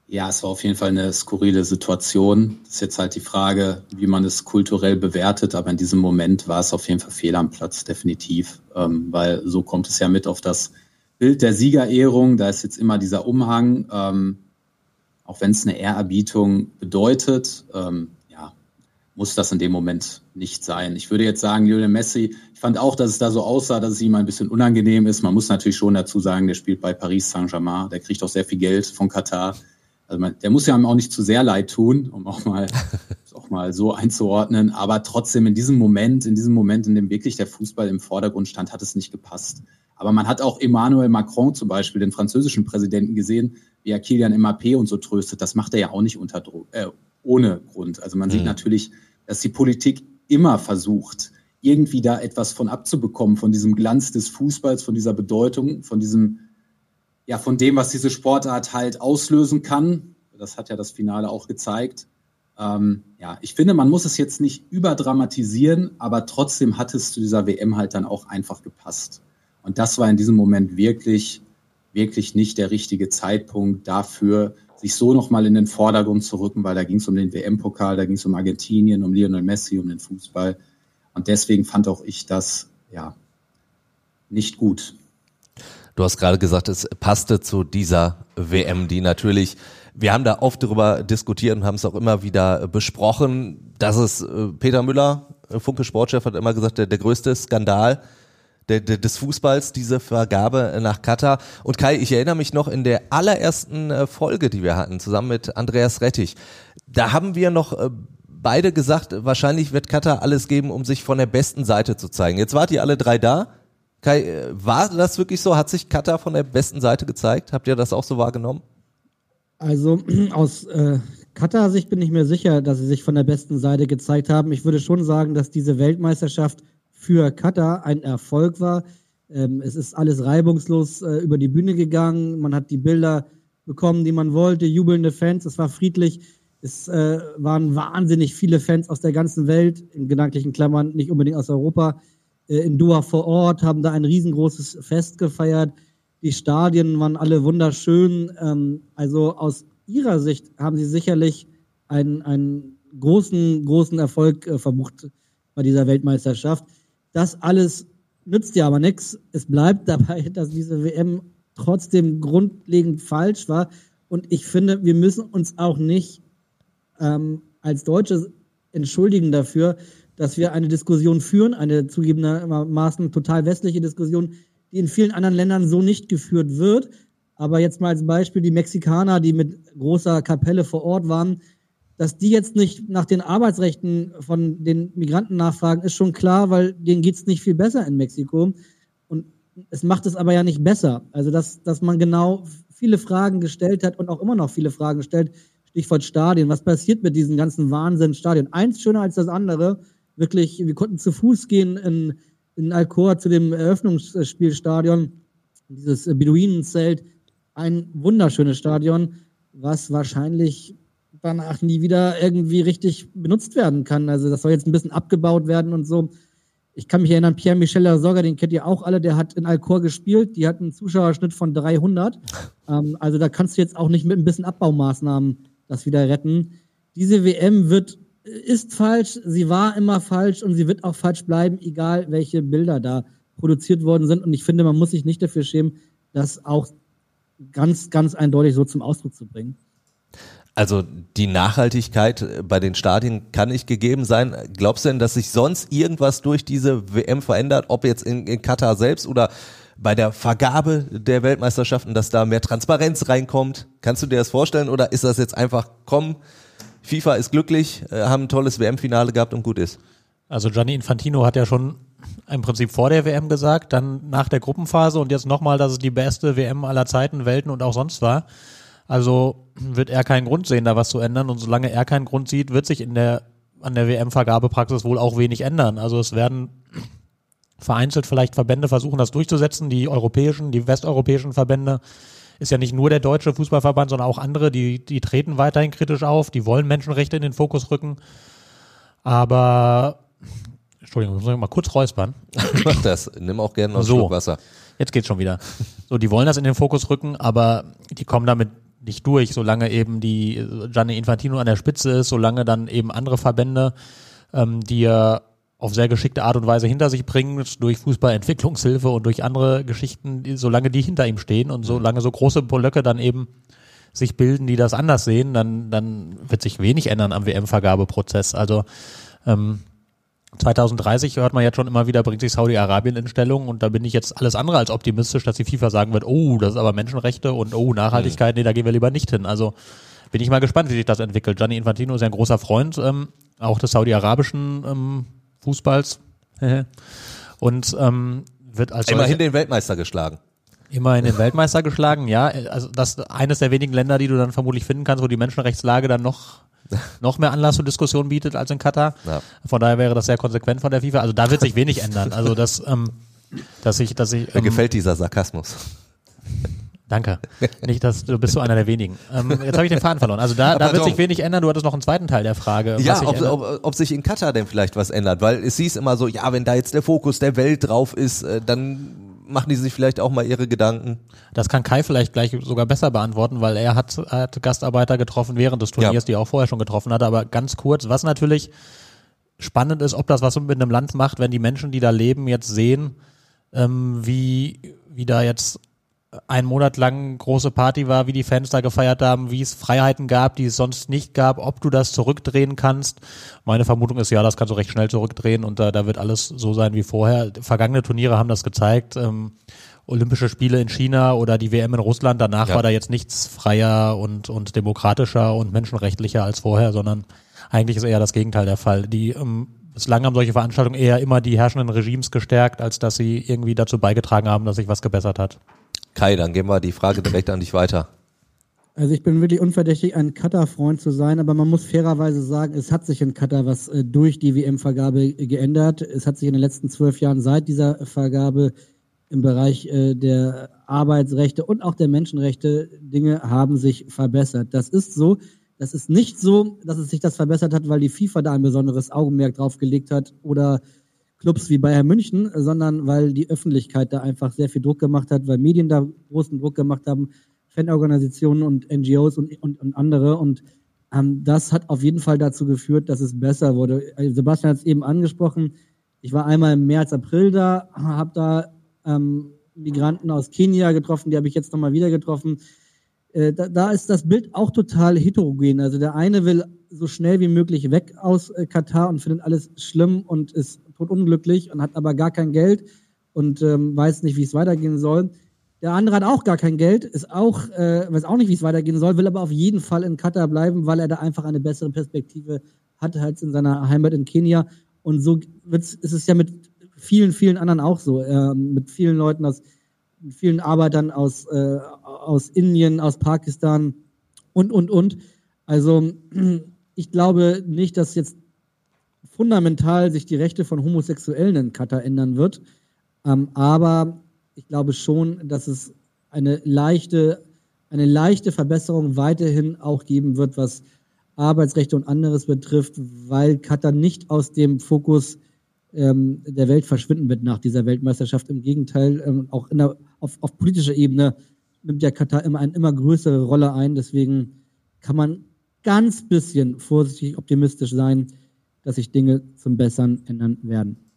Ja, es war auf jeden Fall eine skurrile Situation. Das ist jetzt halt die Frage, wie man es kulturell bewertet, aber in diesem Moment war es auf jeden Fall fehl am Platz, definitiv. Ähm, weil so kommt es ja mit auf das Bild der Siegerehrung. Da ist jetzt immer dieser Umhang, ähm, auch wenn es eine Ehrerbietung bedeutet. Ähm, muss das in dem Moment nicht sein. Ich würde jetzt sagen, Lionel Messi, ich fand auch, dass es da so aussah, dass es ihm ein bisschen unangenehm ist. Man muss natürlich schon dazu sagen, der spielt bei Paris Saint-Germain, der kriegt auch sehr viel Geld von Katar. Also man, der muss ja auch nicht zu sehr leid tun, um auch mal, auch mal so einzuordnen. Aber trotzdem in diesem Moment, in diesem Moment, in dem wirklich der Fußball im Vordergrund stand, hat es nicht gepasst. Aber man hat auch Emmanuel Macron zum Beispiel, den französischen Präsidenten, gesehen, wie er Kilian Mbappé und so tröstet. Das macht er ja auch nicht unter Druck, äh, ohne Grund. Also man mhm. sieht natürlich, dass die Politik immer versucht, irgendwie da etwas von abzubekommen, von diesem Glanz des Fußballs, von dieser Bedeutung, von diesem, ja, von dem, was diese Sportart halt auslösen kann. Das hat ja das Finale auch gezeigt. Ähm, ja, ich finde, man muss es jetzt nicht überdramatisieren, aber trotzdem hat es zu dieser WM halt dann auch einfach gepasst. Und das war in diesem Moment wirklich, wirklich nicht der richtige Zeitpunkt dafür, sich so nochmal in den Vordergrund zu rücken, weil da ging es um den WM-Pokal, da ging es um Argentinien, um Lionel Messi, um den Fußball. Und deswegen fand auch ich das, ja, nicht gut. Du hast gerade gesagt, es passte zu dieser WM, die natürlich, wir haben da oft darüber diskutiert und haben es auch immer wieder besprochen, dass es äh, Peter Müller, äh, Funke Sportchef, hat immer gesagt, der, der größte Skandal der, der, des Fußballs, diese Vergabe nach Katar. Und Kai, ich erinnere mich noch in der allerersten äh, Folge, die wir hatten, zusammen mit Andreas Rettich. Da haben wir noch äh, beide gesagt, wahrscheinlich wird Katar alles geben, um sich von der besten Seite zu zeigen. Jetzt wart ihr alle drei da. Kai, äh, war das wirklich so? Hat sich Katar von der besten Seite gezeigt? Habt ihr das auch so wahrgenommen? Also aus äh, Katar-Sicht bin ich mir sicher, dass sie sich von der besten Seite gezeigt haben. Ich würde schon sagen, dass diese Weltmeisterschaft für Katar ein Erfolg war. Ähm, es ist alles reibungslos äh, über die Bühne gegangen. Man hat die Bilder bekommen, die man wollte, jubelnde Fans. Es war friedlich. Es äh, waren wahnsinnig viele Fans aus der ganzen Welt, in gedanklichen Klammern nicht unbedingt aus Europa, äh, in Doha vor Ort, haben da ein riesengroßes Fest gefeiert. Die Stadien waren alle wunderschön. Ähm, also aus ihrer Sicht haben sie sicherlich einen, einen großen, großen Erfolg äh, verbucht bei dieser Weltmeisterschaft. Das alles nützt ja aber nichts. Es bleibt dabei, dass diese WM trotzdem grundlegend falsch war. Und ich finde, wir müssen uns auch nicht ähm, als Deutsche entschuldigen dafür, dass wir eine Diskussion führen, eine zugegebenermaßen total westliche Diskussion, die in vielen anderen Ländern so nicht geführt wird. Aber jetzt mal als Beispiel die Mexikaner, die mit großer Kapelle vor Ort waren, dass die jetzt nicht nach den Arbeitsrechten von den Migranten nachfragen, ist schon klar, weil denen geht's nicht viel besser in Mexiko. Und es macht es aber ja nicht besser. Also, dass, dass man genau viele Fragen gestellt hat und auch immer noch viele Fragen stellt. Stichwort Stadien. Was passiert mit diesen ganzen Wahnsinnsstadien? Eins schöner als das andere. Wirklich, wir konnten zu Fuß gehen in, in Alcor zu dem Eröffnungsspielstadion. Dieses Beduinenzelt. Ein wunderschönes Stadion, was wahrscheinlich danach nie wieder irgendwie richtig benutzt werden kann. Also das soll jetzt ein bisschen abgebaut werden und so. Ich kann mich erinnern, Pierre-Michel Lasogga, den kennt ihr auch alle, der hat in Alcor gespielt, die hat einen Zuschauerschnitt von 300. Ähm, also da kannst du jetzt auch nicht mit ein bisschen Abbaumaßnahmen das wieder retten. Diese WM wird ist falsch, sie war immer falsch und sie wird auch falsch bleiben, egal welche Bilder da produziert worden sind. Und ich finde, man muss sich nicht dafür schämen, das auch ganz, ganz eindeutig so zum Ausdruck zu bringen. Also die Nachhaltigkeit bei den Stadien kann nicht gegeben sein. Glaubst du denn, dass sich sonst irgendwas durch diese WM verändert, ob jetzt in, in Katar selbst oder bei der Vergabe der Weltmeisterschaften, dass da mehr Transparenz reinkommt? Kannst du dir das vorstellen oder ist das jetzt einfach, komm, FIFA ist glücklich, äh, haben ein tolles WM-Finale gehabt und gut ist? Also Gianni Infantino hat ja schon im Prinzip vor der WM gesagt, dann nach der Gruppenphase und jetzt nochmal, dass es die beste WM aller Zeiten, Welten und auch sonst war. Also wird er keinen Grund sehen, da was zu ändern. Und solange er keinen Grund sieht, wird sich in der, an der WM-Vergabepraxis wohl auch wenig ändern. Also es werden vereinzelt vielleicht Verbände versuchen, das durchzusetzen. Die europäischen, die westeuropäischen Verbände ist ja nicht nur der deutsche Fußballverband, sondern auch andere, die, die treten weiterhin kritisch auf, die wollen Menschenrechte in den Fokus rücken. Aber, Entschuldigung, muss ich mal kurz räuspern. Mach das, nimm auch gerne noch so, Schluck Wasser. Jetzt geht's schon wieder. So, die wollen das in den Fokus rücken, aber die kommen damit nicht durch, solange eben die Gianni Infantino an der Spitze ist, solange dann eben andere Verbände, ähm, die er auf sehr geschickte Art und Weise hinter sich bringen, durch Fußballentwicklungshilfe und durch andere Geschichten, solange die hinter ihm stehen und solange so große Blöcke dann eben sich bilden, die das anders sehen, dann, dann wird sich wenig ändern am WM-Vergabeprozess. Also ähm, 2030 hört man jetzt schon immer wieder, bringt sich Saudi-Arabien in Stellung und da bin ich jetzt alles andere als optimistisch, dass die FIFA sagen wird, oh, das ist aber Menschenrechte und oh, Nachhaltigkeit, nee, da gehen wir lieber nicht hin. Also bin ich mal gespannt, wie sich das entwickelt. Gianni Infantino ist ja ein großer Freund ähm, auch des saudi-arabischen ähm, Fußballs und ähm, wird als immerhin den Weltmeister geschlagen. Immerhin den Weltmeister geschlagen, ja. Also das ist eines der wenigen Länder, die du dann vermutlich finden kannst, wo die Menschenrechtslage dann noch noch mehr Anlass zur Diskussion bietet als in Katar. Ja. Von daher wäre das sehr konsequent von der FIFA. Also da wird sich wenig ändern. Also das, ähm, dass ich, dass ich. Ähm, Mir gefällt dieser Sarkasmus. Danke. Nicht, dass du bist so einer der wenigen. Ähm, jetzt habe ich den Faden verloren. Also da, da wird sich wenig ändern. Du hattest noch einen zweiten Teil der Frage. Ja, ob, ob, ob, sich in Katar denn vielleicht was ändert, weil es hieß immer so, ja, wenn da jetzt der Fokus der Welt drauf ist, äh, dann machen die sich vielleicht auch mal ihre Gedanken? Das kann Kai vielleicht gleich sogar besser beantworten, weil er hat, hat Gastarbeiter getroffen während des Turniers, ja. die er auch vorher schon getroffen hatte. Aber ganz kurz, was natürlich spannend ist, ob das was mit einem Land macht, wenn die Menschen, die da leben, jetzt sehen, ähm, wie, wie da jetzt ein Monat lang große Party war, wie die Fans da gefeiert haben, wie es Freiheiten gab, die es sonst nicht gab, ob du das zurückdrehen kannst. Meine Vermutung ist ja, das kannst du recht schnell zurückdrehen und da, da wird alles so sein wie vorher. Vergangene Turniere haben das gezeigt. Ähm, Olympische Spiele in China oder die WM in Russland, danach ja. war da jetzt nichts freier und, und demokratischer und menschenrechtlicher als vorher, sondern eigentlich ist eher das Gegenteil der Fall. Die ähm, bislang haben solche Veranstaltungen eher immer die herrschenden Regimes gestärkt, als dass sie irgendwie dazu beigetragen haben, dass sich was gebessert hat. Kai, dann gehen wir die Frage direkt an dich weiter. Also ich bin wirklich unverdächtig, ein Katar-Freund zu sein, aber man muss fairerweise sagen, es hat sich in Katar was äh, durch die WM-Vergabe geändert. Es hat sich in den letzten zwölf Jahren seit dieser Vergabe im Bereich äh, der Arbeitsrechte und auch der Menschenrechte Dinge haben sich verbessert. Das ist so. Das ist nicht so, dass es sich das verbessert hat, weil die FIFA da ein besonderes Augenmerk drauf gelegt hat oder Clubs wie Bayern München, sondern weil die Öffentlichkeit da einfach sehr viel Druck gemacht hat, weil Medien da großen Druck gemacht haben, Fanorganisationen und NGOs und, und, und andere. Und ähm, das hat auf jeden Fall dazu geführt, dass es besser wurde. Also Sebastian hat es eben angesprochen. Ich war einmal im März, April da, habe da ähm, Migranten aus Kenia getroffen, die habe ich jetzt nochmal wieder getroffen. Äh, da, da ist das Bild auch total heterogen. Also der eine will so schnell wie möglich weg aus äh, Katar und findet alles schlimm und ist totunglücklich und hat aber gar kein Geld und ähm, weiß nicht, wie es weitergehen soll. Der andere hat auch gar kein Geld, ist auch, äh, weiß auch nicht, wie es weitergehen soll, will aber auf jeden Fall in Katar bleiben, weil er da einfach eine bessere Perspektive hat als in seiner Heimat in Kenia. Und so wird's, ist es ja mit vielen, vielen anderen auch so, äh, mit vielen Leuten aus, mit vielen Arbeitern aus, äh, aus Indien, aus Pakistan und, und, und. Also ich glaube nicht, dass jetzt fundamental sich die Rechte von Homosexuellen in Katar ändern wird. Ähm, aber ich glaube schon, dass es eine leichte, eine leichte Verbesserung weiterhin auch geben wird, was Arbeitsrechte und anderes betrifft, weil Katar nicht aus dem Fokus ähm, der Welt verschwinden wird nach dieser Weltmeisterschaft. Im Gegenteil, ähm, auch der, auf, auf politischer Ebene nimmt ja Katar immer eine immer größere Rolle ein. Deswegen kann man ganz bisschen vorsichtig optimistisch sein, dass sich Dinge zum Besseren ändern werden.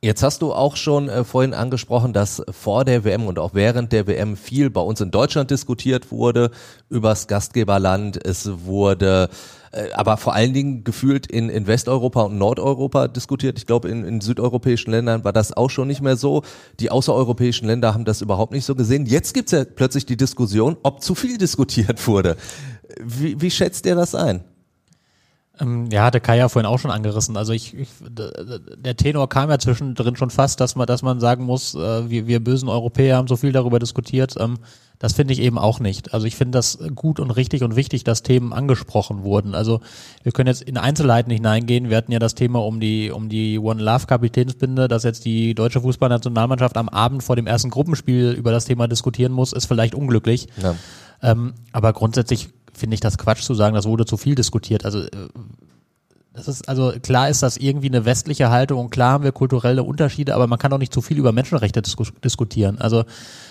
Jetzt hast du auch schon äh, vorhin angesprochen, dass vor der WM und auch während der WM viel bei uns in Deutschland diskutiert wurde übers Gastgeberland. Es wurde äh, aber vor allen Dingen gefühlt in, in Westeuropa und Nordeuropa diskutiert. Ich glaube, in, in südeuropäischen Ländern war das auch schon nicht mehr so. Die außereuropäischen Länder haben das überhaupt nicht so gesehen. Jetzt gibt's ja plötzlich die Diskussion, ob zu viel diskutiert wurde. Wie, wie schätzt ihr das ein? Ähm, ja, hatte Kai ja vorhin auch schon angerissen. Also ich, ich, der Tenor kam ja zwischendrin schon fast, dass man, dass man sagen muss, äh, wir, wir bösen Europäer haben so viel darüber diskutiert. Ähm, das finde ich eben auch nicht. Also ich finde das gut und richtig und wichtig, dass Themen angesprochen wurden. Also wir können jetzt in Einzelheiten hineingehen. Wir hatten ja das Thema um die, um die One Love Kapitänsbinde, dass jetzt die deutsche Fußballnationalmannschaft am Abend vor dem ersten Gruppenspiel über das Thema diskutieren muss, ist vielleicht unglücklich. Ja. Ähm, aber grundsätzlich finde ich das Quatsch zu sagen, das wurde zu viel diskutiert. Also äh, das ist also klar ist das irgendwie eine westliche Haltung und klar haben wir kulturelle Unterschiede, aber man kann doch nicht zu viel über Menschenrechte disku diskutieren. Also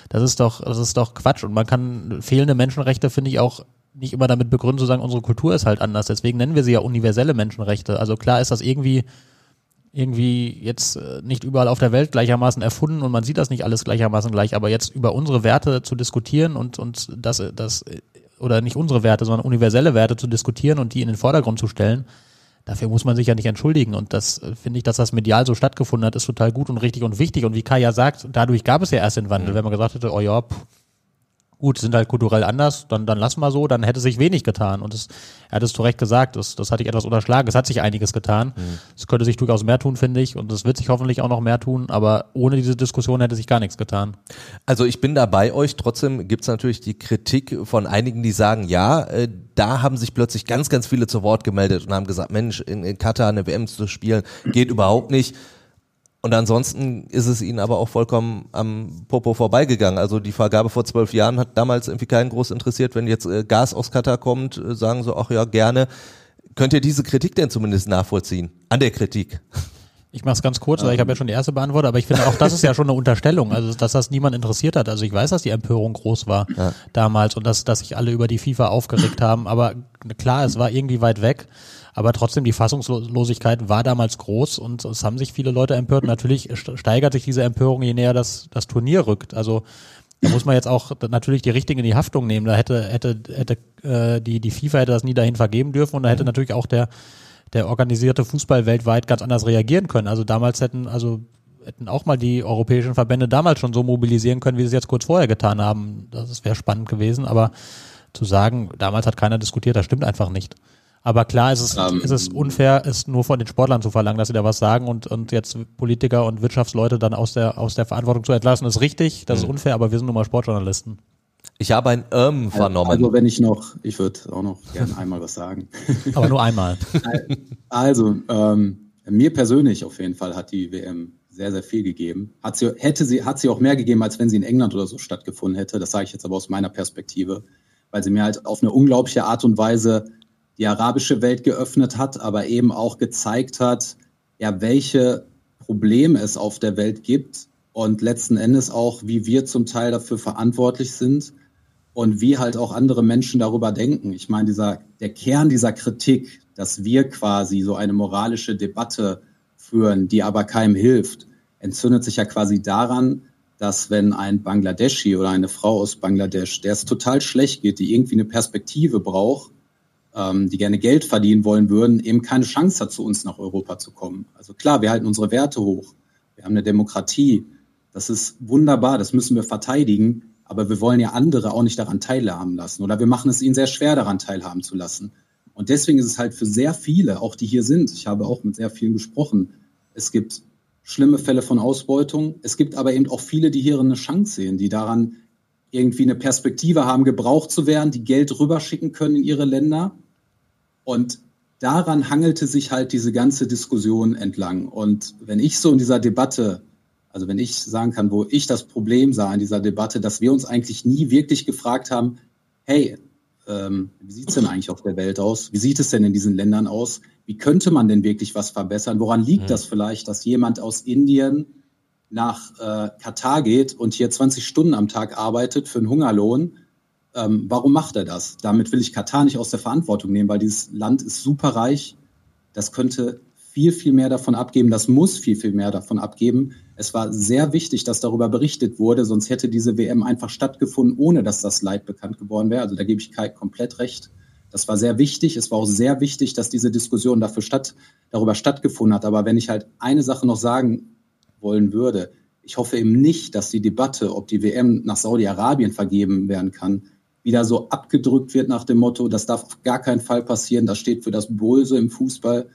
das ist doch das ist doch Quatsch und man kann fehlende Menschenrechte finde ich auch nicht immer damit begründen zu sagen, unsere Kultur ist halt anders. Deswegen nennen wir sie ja universelle Menschenrechte. Also klar ist das irgendwie irgendwie jetzt äh, nicht überall auf der Welt gleichermaßen erfunden und man sieht das nicht alles gleichermaßen gleich, aber jetzt über unsere Werte zu diskutieren und und das das oder nicht unsere Werte, sondern universelle Werte zu diskutieren und die in den Vordergrund zu stellen, dafür muss man sich ja nicht entschuldigen. Und das äh, finde ich, dass das medial so stattgefunden hat, ist total gut und richtig und wichtig. Und wie Kai ja sagt, dadurch gab es ja erst den Wandel. Mhm. Wenn man gesagt hätte, oh ja, pff, gut, sind halt kulturell anders, dann, dann lassen wir so, dann hätte sich wenig getan. Und das, er hat es zu Recht gesagt, das, das hatte ich etwas unterschlagen. Es hat sich einiges getan. Mhm. Es könnte sich durchaus mehr tun, finde ich. Und es wird sich hoffentlich auch noch mehr tun. Aber ohne diese Diskussion hätte sich gar nichts getan. Also ich bin da bei euch. Trotzdem gibt es natürlich die Kritik von einigen, die sagen, ja, äh, da haben sich plötzlich ganz, ganz viele zu Wort gemeldet und haben gesagt, Mensch, in, in Katar eine WM zu spielen, geht überhaupt nicht. Und ansonsten ist es ihnen aber auch vollkommen am Popo vorbeigegangen. Also die Vergabe vor zwölf Jahren hat damals irgendwie keinen groß interessiert. Wenn jetzt äh, Gas aus Katar kommt, äh, sagen sie, ach ja, gerne. Könnt ihr diese Kritik denn zumindest nachvollziehen? An der Kritik? Ich mache es ganz kurz, weil ich habe ja schon die erste beantwortet, aber ich finde auch, das ist ja schon eine Unterstellung, also dass das niemand interessiert hat. Also ich weiß, dass die Empörung groß war ja. damals und dass, dass sich alle über die FIFA aufgeregt haben, aber klar, es war irgendwie weit weg. Aber trotzdem, die Fassungslosigkeit war damals groß und es haben sich viele Leute empört. Natürlich steigert sich diese Empörung, je näher das, das Turnier rückt. Also da muss man jetzt auch natürlich die Richtigen in die Haftung nehmen. Da hätte, hätte, hätte äh, die, die FIFA hätte das nie dahin vergeben dürfen und da hätte natürlich auch der, der organisierte Fußball weltweit ganz anders reagieren können. Also damals hätten, also hätten auch mal die europäischen Verbände damals schon so mobilisieren können, wie sie es jetzt kurz vorher getan haben. Das wäre spannend gewesen, aber zu sagen, damals hat keiner diskutiert, das stimmt einfach nicht. Aber klar ist es, ähm, ist es unfair, es nur von den Sportlern zu verlangen, dass sie da was sagen und, und jetzt Politiker und Wirtschaftsleute dann aus der, aus der Verantwortung zu entlassen, ist richtig, das ist mhm. unfair, aber wir sind nun mal Sportjournalisten. Ich habe ein Ähm vernommen. Also wenn ich noch, ich würde auch noch gerne einmal was sagen. Aber nur einmal. Also, ähm, mir persönlich auf jeden Fall hat die WM sehr, sehr viel gegeben. Hat sie, hätte sie, hat sie auch mehr gegeben, als wenn sie in England oder so stattgefunden hätte. Das sage ich jetzt aber aus meiner Perspektive, weil sie mir halt auf eine unglaubliche Art und Weise die arabische Welt geöffnet hat, aber eben auch gezeigt hat, ja, welche Probleme es auf der Welt gibt und letzten Endes auch, wie wir zum Teil dafür verantwortlich sind und wie halt auch andere Menschen darüber denken. Ich meine, dieser, der Kern dieser Kritik, dass wir quasi so eine moralische Debatte führen, die aber keinem hilft, entzündet sich ja quasi daran, dass wenn ein Bangladeschi oder eine Frau aus Bangladesch, der es total schlecht geht, die irgendwie eine Perspektive braucht, ähm, die gerne Geld verdienen wollen würden, eben keine Chance hat, zu uns nach Europa zu kommen. Also klar, wir halten unsere Werte hoch. Wir haben eine Demokratie. Das ist wunderbar, das müssen wir verteidigen. Aber wir wollen ja andere auch nicht daran teilhaben lassen. Oder wir machen es ihnen sehr schwer, daran teilhaben zu lassen. Und deswegen ist es halt für sehr viele, auch die hier sind, ich habe auch mit sehr vielen gesprochen, es gibt schlimme Fälle von Ausbeutung. Es gibt aber eben auch viele, die hier eine Chance sehen, die daran irgendwie eine Perspektive haben, gebraucht zu werden, die Geld rüberschicken können in ihre Länder und daran hangelte sich halt diese ganze Diskussion entlang. Und wenn ich so in dieser Debatte, also wenn ich sagen kann, wo ich das Problem sah in dieser Debatte, dass wir uns eigentlich nie wirklich gefragt haben, hey, ähm, wie sieht es denn eigentlich auf der Welt aus? Wie sieht es denn in diesen Ländern aus? Wie könnte man denn wirklich was verbessern? Woran liegt mhm. das vielleicht, dass jemand aus Indien nach äh, Katar geht und hier 20 Stunden am Tag arbeitet für einen Hungerlohn ähm, warum macht er das? Damit will ich Katar nicht aus der Verantwortung nehmen, weil dieses Land ist super reich. Das könnte viel, viel mehr davon abgeben. Das muss viel, viel mehr davon abgeben. Es war sehr wichtig, dass darüber berichtet wurde, sonst hätte diese WM einfach stattgefunden, ohne dass das Leid bekannt geworden wäre. Also da gebe ich Kai komplett recht. Das war sehr wichtig. Es war auch sehr wichtig, dass diese Diskussion dafür statt, darüber stattgefunden hat. Aber wenn ich halt eine Sache noch sagen wollen würde, ich hoffe eben nicht, dass die Debatte, ob die WM nach Saudi-Arabien vergeben werden kann, wieder so abgedrückt wird nach dem Motto, das darf auf gar keinen Fall passieren, das steht für das Böse im Fußball.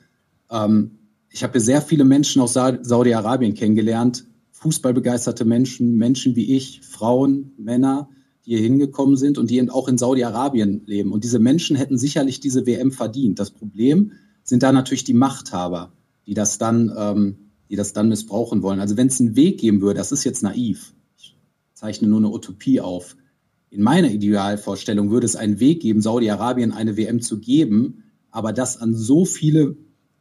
Ähm, ich habe sehr viele Menschen aus Saudi-Arabien kennengelernt, fußballbegeisterte Menschen, Menschen wie ich, Frauen, Männer, die hier hingekommen sind und die eben auch in Saudi-Arabien leben. Und diese Menschen hätten sicherlich diese WM verdient. Das Problem sind da natürlich die Machthaber, die das dann, ähm, die das dann missbrauchen wollen. Also wenn es einen Weg geben würde, das ist jetzt naiv, ich zeichne nur eine Utopie auf, in meiner Idealvorstellung würde es einen Weg geben, Saudi-Arabien eine WM zu geben, aber das an so viele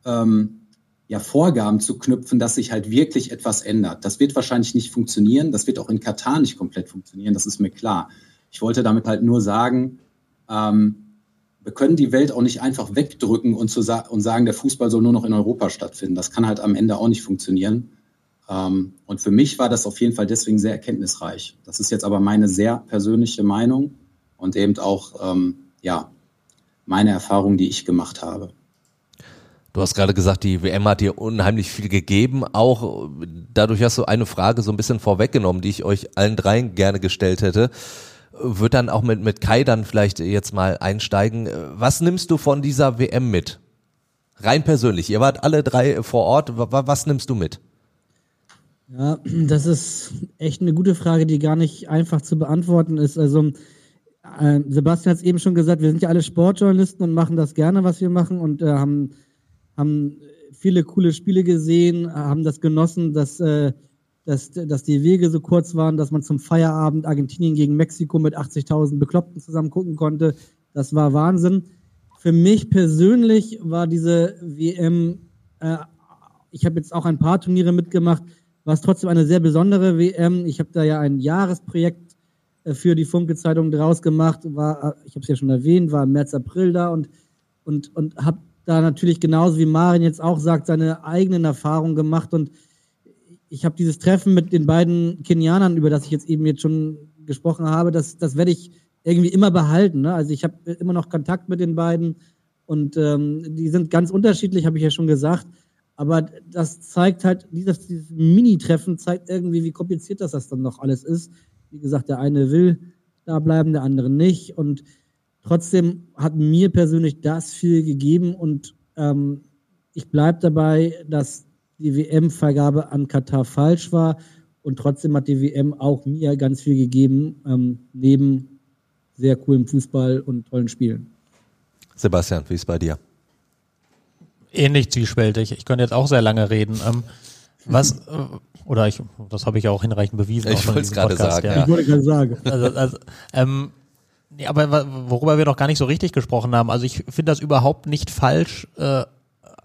ähm, ja, Vorgaben zu knüpfen, dass sich halt wirklich etwas ändert. Das wird wahrscheinlich nicht funktionieren. Das wird auch in Katar nicht komplett funktionieren. Das ist mir klar. Ich wollte damit halt nur sagen, ähm, wir können die Welt auch nicht einfach wegdrücken und, sa und sagen, der Fußball soll nur noch in Europa stattfinden. Das kann halt am Ende auch nicht funktionieren. Ähm, und für mich war das auf jeden Fall deswegen sehr erkenntnisreich. Das ist jetzt aber meine sehr persönliche Meinung und eben auch ähm, ja, meine Erfahrung, die ich gemacht habe. Du hast gerade gesagt, die WM hat dir unheimlich viel gegeben. Auch dadurch hast du eine Frage so ein bisschen vorweggenommen, die ich euch allen dreien gerne gestellt hätte. Wird dann auch mit, mit Kai dann vielleicht jetzt mal einsteigen. Was nimmst du von dieser WM mit? Rein persönlich. Ihr wart alle drei vor Ort. Was nimmst du mit? Ja, das ist echt eine gute Frage, die gar nicht einfach zu beantworten ist. Also äh, Sebastian hat es eben schon gesagt, wir sind ja alle Sportjournalisten und machen das gerne, was wir machen und äh, haben, haben viele coole Spiele gesehen, haben das genossen, dass, äh, dass, dass die Wege so kurz waren, dass man zum Feierabend Argentinien gegen Mexiko mit 80.000 Bekloppten zusammen gucken konnte. Das war Wahnsinn. Für mich persönlich war diese WM, äh, ich habe jetzt auch ein paar Turniere mitgemacht, war es trotzdem eine sehr besondere WM. Ich habe da ja ein Jahresprojekt äh, für die Funke-Zeitung draus gemacht. War, äh, ich habe es ja schon erwähnt, war im März, April da und, und, und habe da natürlich genauso wie Marin jetzt auch sagt, seine eigenen Erfahrungen gemacht. Und ich habe dieses Treffen mit den beiden Kenianern, über das ich jetzt eben jetzt schon gesprochen habe, das, das werde ich irgendwie immer behalten. Ne? Also ich habe immer noch Kontakt mit den beiden und ähm, die sind ganz unterschiedlich, habe ich ja schon gesagt. Aber das zeigt halt, dieses, dieses Mini-Treffen zeigt irgendwie, wie kompliziert das, das dann noch alles ist. Wie gesagt, der eine will da bleiben, der andere nicht. Und trotzdem hat mir persönlich das viel gegeben und ähm, ich bleibe dabei, dass die WM-Vergabe an Katar falsch war und trotzdem hat die WM auch mir ganz viel gegeben, ähm, neben sehr coolem Fußball und tollen Spielen. Sebastian, wie ist bei dir? Ähnlich zwiespältig. Ich könnte jetzt auch sehr lange reden. Ähm, was, äh, oder ich, das habe ich ja auch hinreichend bewiesen. Ich wollte es gerade sagen. Ja. Ich wollte gerade sagen. Also, also, ähm, nee, aber worüber wir noch gar nicht so richtig gesprochen haben, also ich finde das überhaupt nicht falsch, äh,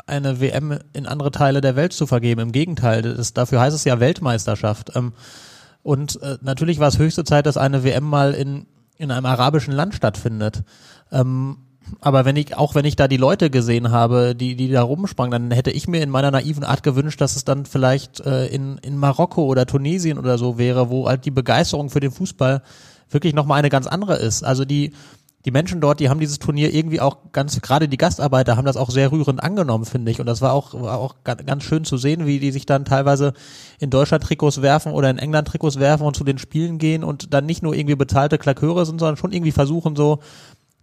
eine WM in andere Teile der Welt zu vergeben. Im Gegenteil, das, dafür heißt es ja Weltmeisterschaft. Ähm, und äh, natürlich war es höchste Zeit, dass eine WM mal in, in einem arabischen Land stattfindet. Ähm, aber wenn ich, auch wenn ich da die Leute gesehen habe, die, die da rumsprangen, dann hätte ich mir in meiner naiven Art gewünscht, dass es dann vielleicht äh, in, in Marokko oder Tunesien oder so wäre, wo halt die Begeisterung für den Fußball wirklich nochmal eine ganz andere ist. Also die, die Menschen dort, die haben dieses Turnier irgendwie auch ganz, gerade die Gastarbeiter haben das auch sehr rührend angenommen, finde ich. Und das war auch, war auch ganz schön zu sehen, wie die sich dann teilweise in Deutschland Trikots werfen oder in England Trikots werfen und zu den Spielen gehen und dann nicht nur irgendwie bezahlte Klaköre sind, sondern schon irgendwie versuchen so,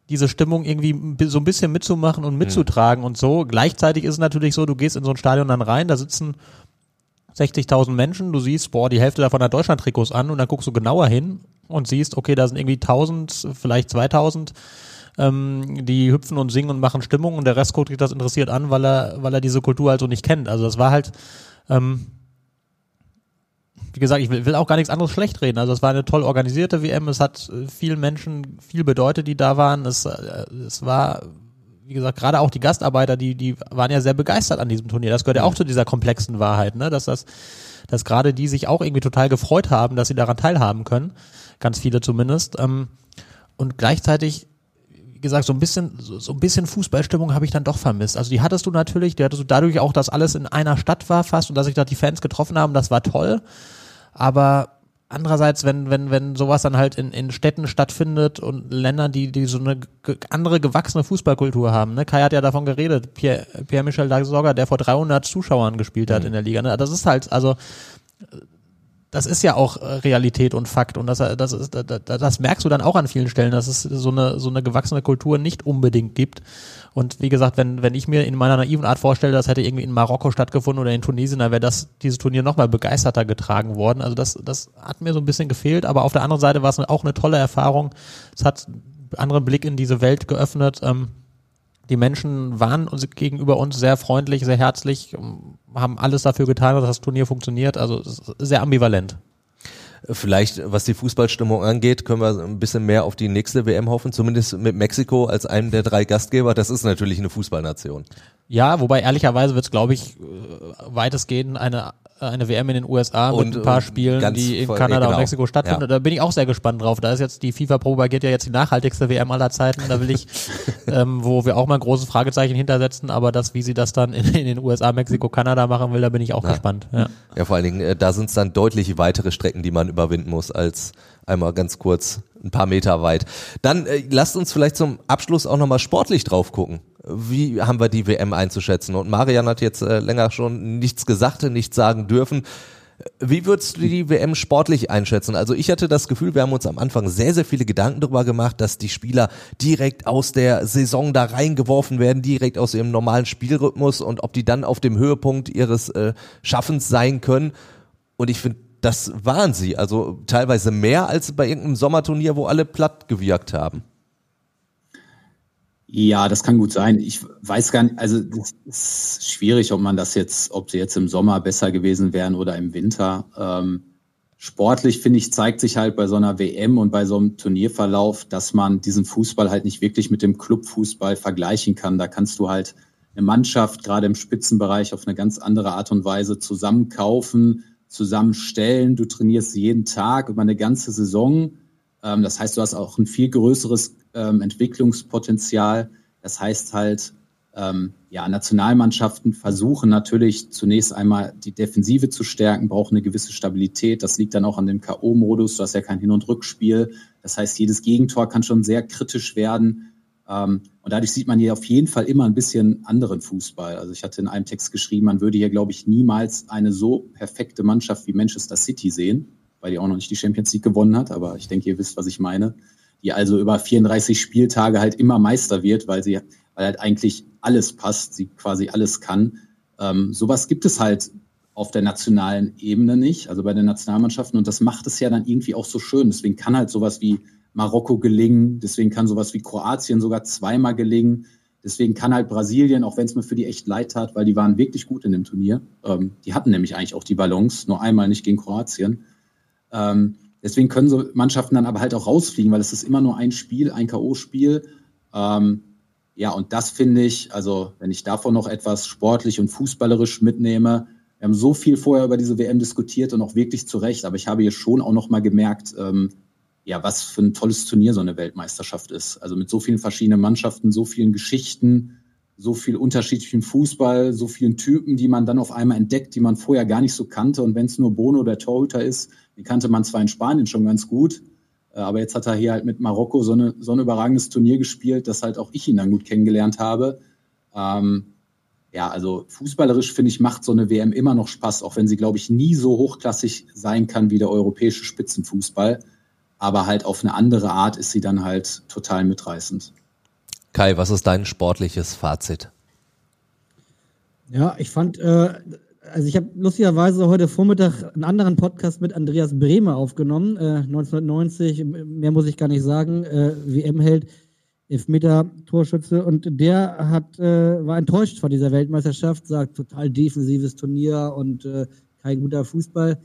diese Stimmung irgendwie so ein bisschen mitzumachen und mitzutragen mhm. und so. Gleichzeitig ist es natürlich so, du gehst in so ein Stadion dann rein, da sitzen 60.000 Menschen, du siehst, boah, die Hälfte davon hat Deutschland-Trikots an und dann guckst du genauer hin und siehst, okay, da sind irgendwie 1000, vielleicht 2000, ähm, die hüpfen und singen und machen Stimmung und der Rest guckt sich das interessiert an, weil er, weil er diese Kultur halt so nicht kennt. Also das war halt, ähm, wie gesagt, ich will, will, auch gar nichts anderes schlecht reden. Also es war eine toll organisierte WM, es hat äh, vielen Menschen viel bedeutet, die da waren. Es, äh, es war, wie gesagt, gerade auch die Gastarbeiter, die, die waren ja sehr begeistert an diesem Turnier. Das gehört ja auch zu dieser komplexen Wahrheit, ne? Dass das, dass gerade die sich auch irgendwie total gefreut haben, dass sie daran teilhaben können. Ganz viele zumindest. Ähm, und gleichzeitig gesagt, so ein bisschen, so ein bisschen Fußballstimmung habe ich dann doch vermisst. Also die hattest du natürlich, die hattest du dadurch auch, dass alles in einer Stadt war fast und dass sich da die Fans getroffen haben, das war toll. Aber andererseits, wenn, wenn, wenn sowas dann halt in, in Städten stattfindet und Ländern, die, die so eine andere gewachsene Fußballkultur haben, ne? Kai hat ja davon geredet, Pierre, Pierre-Michel Dagsogger, der vor 300 Zuschauern gespielt hat mhm. in der Liga, ne? Das ist halt, also, das ist ja auch äh, Realität und Fakt und das, das, ist, das, das merkst du dann auch an vielen Stellen, dass es so eine, so eine gewachsene Kultur nicht unbedingt gibt. Und wie gesagt, wenn, wenn ich mir in meiner naiven Art vorstelle, das hätte irgendwie in Marokko stattgefunden oder in Tunesien, dann wäre das, dieses Turnier nochmal begeisterter getragen worden. Also das, das hat mir so ein bisschen gefehlt, aber auf der anderen Seite war es auch eine tolle Erfahrung. Es hat einen anderen Blick in diese Welt geöffnet. Ähm, die Menschen waren uns gegenüber uns sehr freundlich, sehr herzlich, haben alles dafür getan, dass das Turnier funktioniert. Also sehr ambivalent. Vielleicht, was die Fußballstimmung angeht, können wir ein bisschen mehr auf die nächste WM hoffen, zumindest mit Mexiko als einem der drei Gastgeber. Das ist natürlich eine Fußballnation. Ja, wobei ehrlicherweise wird es, glaube ich, äh, weitestgehend eine eine WM in den USA und, mit ein paar äh, Spielen, die in voll, Kanada genau. und Mexiko stattfinden. Ja. Da bin ich auch sehr gespannt drauf. Da ist jetzt die FIFA propagiert ja jetzt die nachhaltigste WM aller Zeiten. Da will ich, ähm, wo wir auch mal ein großes Fragezeichen hintersetzen, aber das, wie sie das dann in, in den USA, Mexiko, Kanada machen will, da bin ich auch ja. gespannt. Ja. ja, vor allen Dingen, äh, da sind es dann deutlich weitere Strecken, die man überwinden muss, als einmal ganz kurz ein paar Meter weit. Dann äh, lasst uns vielleicht zum Abschluss auch nochmal sportlich drauf gucken. Wie haben wir die WM einzuschätzen? Und Marian hat jetzt äh, länger schon nichts gesagt, nichts sagen dürfen. Wie würdest du die WM sportlich einschätzen? Also ich hatte das Gefühl, wir haben uns am Anfang sehr, sehr viele Gedanken darüber gemacht, dass die Spieler direkt aus der Saison da reingeworfen werden, direkt aus ihrem normalen Spielrhythmus und ob die dann auf dem Höhepunkt ihres äh, Schaffens sein können. Und ich finde, das waren sie. Also teilweise mehr als bei irgendeinem Sommerturnier, wo alle platt gewirkt haben. Ja, das kann gut sein. Ich weiß gar nicht, also es ist schwierig, ob man das jetzt, ob sie jetzt im Sommer besser gewesen wären oder im Winter. Ähm, sportlich, finde ich, zeigt sich halt bei so einer WM und bei so einem Turnierverlauf, dass man diesen Fußball halt nicht wirklich mit dem Clubfußball vergleichen kann. Da kannst du halt eine Mannschaft gerade im Spitzenbereich auf eine ganz andere Art und Weise zusammenkaufen, zusammenstellen. Du trainierst jeden Tag über eine ganze Saison. Ähm, das heißt, du hast auch ein viel größeres ähm, Entwicklungspotenzial. Das heißt halt, ähm, ja, Nationalmannschaften versuchen natürlich zunächst einmal die Defensive zu stärken, brauchen eine gewisse Stabilität. Das liegt dann auch an dem K.O.-Modus. Du hast ja kein Hin- und Rückspiel. Das heißt, jedes Gegentor kann schon sehr kritisch werden. Ähm, und dadurch sieht man hier auf jeden Fall immer ein bisschen anderen Fußball. Also ich hatte in einem Text geschrieben, man würde hier, glaube ich, niemals eine so perfekte Mannschaft wie Manchester City sehen, weil die auch noch nicht die Champions League gewonnen hat. Aber ich denke, ihr wisst, was ich meine die also über 34 Spieltage halt immer Meister wird, weil sie weil halt eigentlich alles passt, sie quasi alles kann. Ähm, sowas gibt es halt auf der nationalen Ebene nicht, also bei den Nationalmannschaften. Und das macht es ja dann irgendwie auch so schön. Deswegen kann halt sowas wie Marokko gelingen, deswegen kann sowas wie Kroatien sogar zweimal gelingen. Deswegen kann halt Brasilien, auch wenn es mir für die echt leid tat, weil die waren wirklich gut in dem Turnier. Ähm, die hatten nämlich eigentlich auch die Balance, nur einmal nicht gegen Kroatien. Ähm, Deswegen können so Mannschaften dann aber halt auch rausfliegen, weil es ist immer nur ein Spiel, ein K.O.-Spiel. Ähm, ja, und das finde ich, also wenn ich davon noch etwas sportlich und fußballerisch mitnehme, wir haben so viel vorher über diese WM diskutiert und auch wirklich zu Recht, aber ich habe hier schon auch noch mal gemerkt, ähm, ja, was für ein tolles Turnier so eine Weltmeisterschaft ist. Also mit so vielen verschiedenen Mannschaften, so vielen Geschichten, so viel unterschiedlichen Fußball, so vielen Typen, die man dann auf einmal entdeckt, die man vorher gar nicht so kannte. Und wenn es nur Bono oder Torhüter ist, den kannte man zwar in Spanien schon ganz gut, äh, aber jetzt hat er hier halt mit Marokko so, eine, so ein überragendes Turnier gespielt, dass halt auch ich ihn dann gut kennengelernt habe. Ähm, ja, also fußballerisch finde ich, macht so eine WM immer noch Spaß, auch wenn sie, glaube ich, nie so hochklassig sein kann wie der europäische Spitzenfußball. Aber halt auf eine andere Art ist sie dann halt total mitreißend. Kai, was ist dein sportliches Fazit? Ja, ich fand, äh, also ich habe lustigerweise heute Vormittag einen anderen Podcast mit Andreas Bremer aufgenommen, äh, 1990, mehr muss ich gar nicht sagen, äh, WM-Held, Elfmeter-Torschütze und der hat, äh, war enttäuscht von dieser Weltmeisterschaft, sagt total defensives Turnier und äh, kein guter Fußball.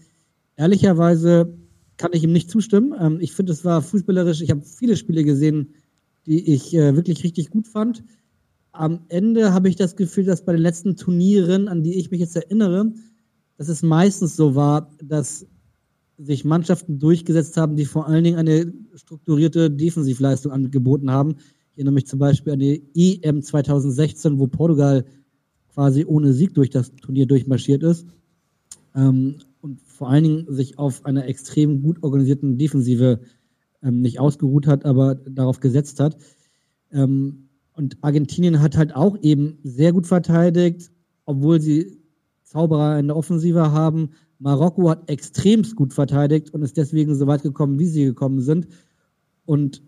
Ehrlicherweise kann ich ihm nicht zustimmen. Ähm, ich finde, es war fußballerisch, ich habe viele Spiele gesehen, die ich äh, wirklich richtig gut fand am Ende habe ich das Gefühl, dass bei den letzten Turnieren, an die ich mich jetzt erinnere, dass es meistens so war, dass sich Mannschaften durchgesetzt haben, die vor allen Dingen eine strukturierte Defensivleistung angeboten haben. Ich erinnere mich zum Beispiel an die EM 2016, wo Portugal quasi ohne Sieg durch das Turnier durchmarschiert ist. Ähm, und vor allen Dingen sich auf einer extrem gut organisierten Defensive ähm, nicht ausgeruht hat, aber darauf gesetzt hat. Ähm, und Argentinien hat halt auch eben sehr gut verteidigt, obwohl sie Zauberer in der Offensive haben. Marokko hat extremst gut verteidigt und ist deswegen so weit gekommen, wie sie gekommen sind. Und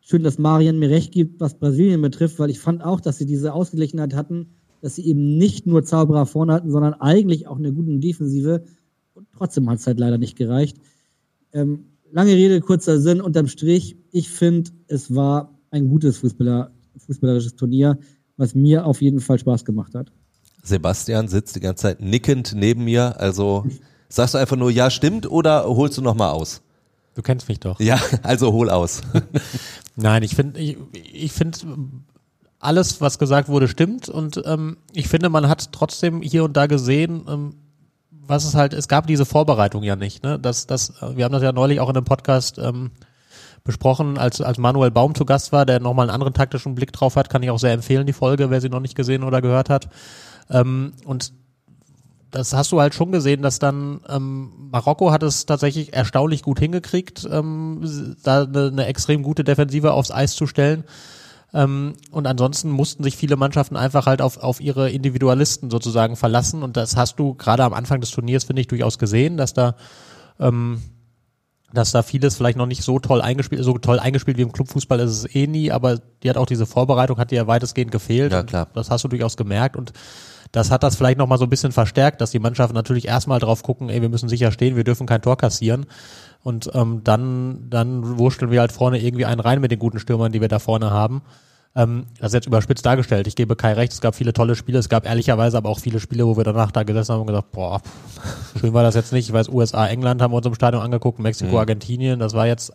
schön, dass Marian mir recht gibt, was Brasilien betrifft, weil ich fand auch, dass sie diese Ausgeglichenheit hatten, dass sie eben nicht nur Zauberer vorne hatten, sondern eigentlich auch eine gute Defensive. Und trotzdem hat es halt leider nicht gereicht. Ähm, lange Rede, kurzer Sinn, unterm Strich. Ich finde, es war ein gutes Fußballer, fußballerisches Turnier, was mir auf jeden Fall Spaß gemacht hat. Sebastian sitzt die ganze Zeit nickend neben mir. Also sagst du einfach nur, ja, stimmt oder holst du nochmal aus? Du kennst mich doch. Ja, also hol aus. Nein, ich finde, ich, ich finde, alles, was gesagt wurde, stimmt. Und ähm, ich finde, man hat trotzdem hier und da gesehen, ähm, was es halt, es gab diese Vorbereitung ja nicht. Ne? Das, das, wir haben das ja neulich auch in einem Podcast ähm, besprochen, als, als Manuel Baum zu Gast war, der nochmal einen anderen taktischen Blick drauf hat, kann ich auch sehr empfehlen, die Folge, wer sie noch nicht gesehen oder gehört hat. Ähm, und das hast du halt schon gesehen, dass dann ähm, Marokko hat es tatsächlich erstaunlich gut hingekriegt, ähm, da eine, eine extrem gute Defensive aufs Eis zu stellen. Ähm, und ansonsten mussten sich viele Mannschaften einfach halt auf, auf ihre Individualisten sozusagen verlassen. Und das hast du gerade am Anfang des Turniers, finde ich, durchaus gesehen, dass da ähm, dass da vieles vielleicht noch nicht so toll eingespielt, so toll eingespielt wie im Clubfußball ist es eh nie, aber die hat auch diese Vorbereitung, hat dir ja weitestgehend gefehlt. Ja, klar. Das hast du durchaus gemerkt und das hat das vielleicht nochmal so ein bisschen verstärkt, dass die Mannschaften natürlich erstmal drauf gucken, ey, wir müssen sicher stehen, wir dürfen kein Tor kassieren. Und ähm, dann, dann wurschteln wir halt vorne irgendwie einen rein mit den guten Stürmern, die wir da vorne haben. Ähm, das ist jetzt überspitzt dargestellt. Ich gebe Kai recht, es gab viele tolle Spiele, es gab ehrlicherweise aber auch viele Spiele, wo wir danach da gesessen haben und gesagt, boah, schön war das jetzt nicht. Ich weiß, USA, England haben wir uns im Stadion angeguckt, Mexiko, mhm. Argentinien, das war jetzt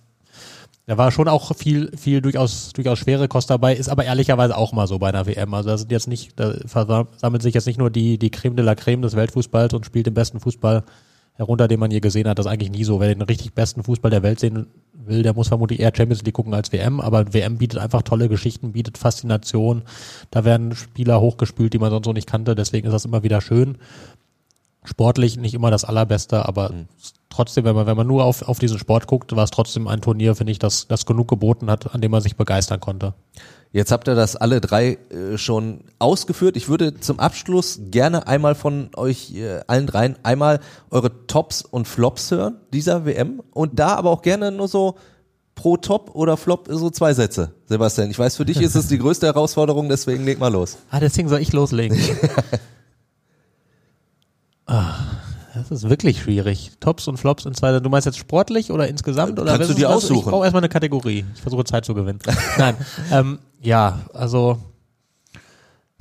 da war schon auch viel, viel durchaus, durchaus schwere Kost dabei, ist aber ehrlicherweise auch mal so bei einer WM. Also da sind jetzt nicht, da versammelt sich jetzt nicht nur die, die Creme de la Creme des Weltfußballs und spielt den besten Fußball herunter, den man je gesehen hat. Das ist eigentlich nie so. Wer den richtig besten Fußball der Welt sehen will, der muss vermutlich eher Champions League gucken als WM. Aber WM bietet einfach tolle Geschichten, bietet Faszination. Da werden Spieler hochgespült, die man sonst so nicht kannte. Deswegen ist das immer wieder schön. Sportlich nicht immer das Allerbeste, aber mhm trotzdem, wenn man, wenn man nur auf, auf diesen Sport guckt, war es trotzdem ein Turnier, finde ich, das, das genug geboten hat, an dem man sich begeistern konnte. Jetzt habt ihr das alle drei äh, schon ausgeführt. Ich würde zum Abschluss gerne einmal von euch äh, allen dreien einmal eure Tops und Flops hören dieser WM und da aber auch gerne nur so pro Top oder Flop so zwei Sätze, Sebastian. Ich weiß, für dich ist es die größte Herausforderung, deswegen leg mal los. Ah, deswegen soll ich loslegen. ah. Das ist wirklich schwierig. Tops und Flops in zwei. Du meinst jetzt sportlich oder insgesamt? Oder Kannst du dir aussuchen? Ich brauche erstmal eine Kategorie. Ich versuche Zeit zu gewinnen. Nein. Ähm, ja, also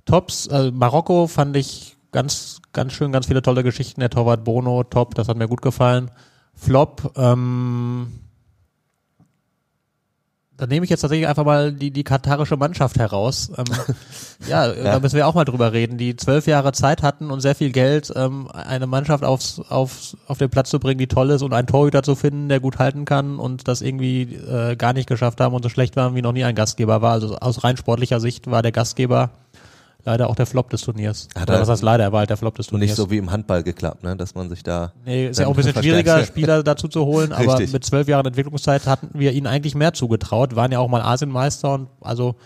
Tops. Also Marokko fand ich ganz, ganz schön, ganz viele tolle Geschichten. Der Torwart Bono, top, das hat mir gut gefallen. Flop, ähm, da nehme ich jetzt tatsächlich einfach mal die, die katarische Mannschaft heraus. Ähm, ja, ja, da müssen wir auch mal drüber reden, die zwölf Jahre Zeit hatten und sehr viel Geld, ähm, eine Mannschaft aufs, aufs, auf den Platz zu bringen, die toll ist und einen Torhüter zu finden, der gut halten kann und das irgendwie äh, gar nicht geschafft haben und so schlecht waren, wie noch nie ein Gastgeber war. Also aus rein sportlicher Sicht war der Gastgeber leider auch der Flop des Turniers. Hat Oder was heißt leider, er war halt der Flop des Turniers. Nicht so wie im Handball geklappt, ne? dass man sich da. Nee, ist ja auch ein bisschen schwieriger, Spieler dazu zu holen, aber mit zwölf Jahren Entwicklungszeit hatten wir ihnen eigentlich mehr zugetraut, waren ja auch mal Asienmeister und also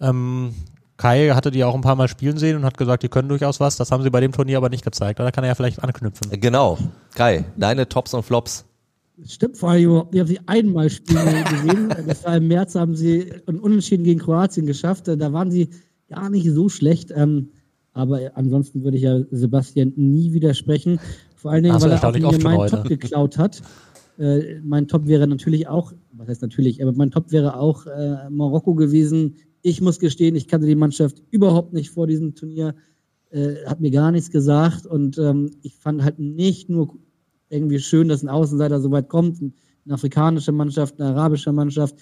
ähm, Kai hatte die auch ein paar Mal spielen sehen und hat gesagt, die können durchaus was. Das haben sie bei dem Turnier aber nicht gezeigt. Da kann er ja vielleicht anknüpfen. Genau. Kai, deine Tops und Flops. Stimmt, vor allem, wir haben sie einmal spielen gesehen. Das war im März, haben sie ein Unentschieden gegen Kroatien geschafft. Da waren sie gar nicht so schlecht. Ähm, aber ansonsten würde ich ja Sebastian nie widersprechen. Vor allen Dingen, weil er mir meinen Top geklaut hat. Äh, mein Top wäre natürlich auch, was heißt natürlich, aber mein Top wäre auch äh, Marokko gewesen. Ich muss gestehen, ich kannte die Mannschaft überhaupt nicht vor diesem Turnier, äh, hat mir gar nichts gesagt und ähm, ich fand halt nicht nur irgendwie schön, dass ein Außenseiter so weit kommt, eine afrikanische Mannschaft, eine arabische Mannschaft.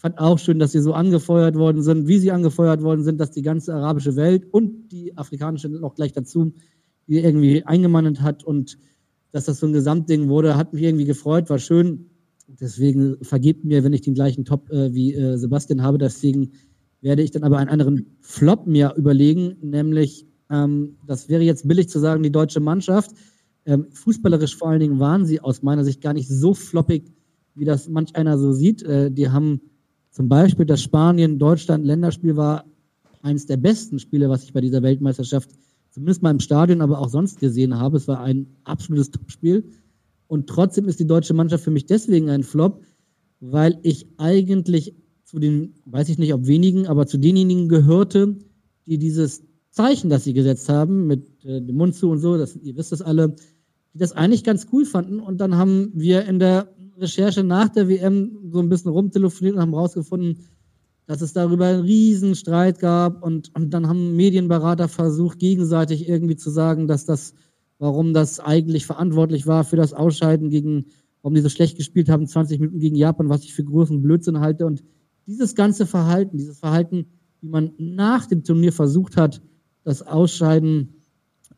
Fand auch schön, dass sie so angefeuert worden sind, wie sie angefeuert worden sind, dass die ganze arabische Welt und die afrikanische noch gleich dazu irgendwie eingemannt hat. Und dass das so ein Gesamtding wurde, hat mich irgendwie gefreut, war schön. Deswegen vergebt mir, wenn ich den gleichen Top äh, wie äh, Sebastian habe. Deswegen werde ich dann aber einen anderen Flop mir überlegen, nämlich, ähm, das wäre jetzt billig zu sagen, die deutsche Mannschaft. Ähm, fußballerisch vor allen Dingen waren sie aus meiner Sicht gar nicht so floppig, wie das manch einer so sieht. Äh, die haben zum Beispiel das Spanien-Deutschland-Länderspiel war eines der besten Spiele, was ich bei dieser Weltmeisterschaft zumindest mal im Stadion, aber auch sonst gesehen habe. Es war ein absolutes Topspiel. Und trotzdem ist die deutsche Mannschaft für mich deswegen ein Flop, weil ich eigentlich zu den, weiß ich nicht, ob wenigen, aber zu denjenigen gehörte, die dieses Zeichen, das sie gesetzt haben, mit äh, dem Mund zu und so, das, ihr wisst das alle, die das eigentlich ganz cool fanden. Und dann haben wir in der Recherche nach der WM so ein bisschen rumtelefoniert und haben rausgefunden, dass es darüber einen riesen Streit gab und, und dann haben Medienberater versucht, gegenseitig irgendwie zu sagen, dass das, warum das eigentlich verantwortlich war für das Ausscheiden gegen, warum die so schlecht gespielt haben, 20 Minuten gegen Japan, was ich für großen Blödsinn halte. Und dieses ganze Verhalten, dieses Verhalten, wie man nach dem Turnier versucht hat, das Ausscheiden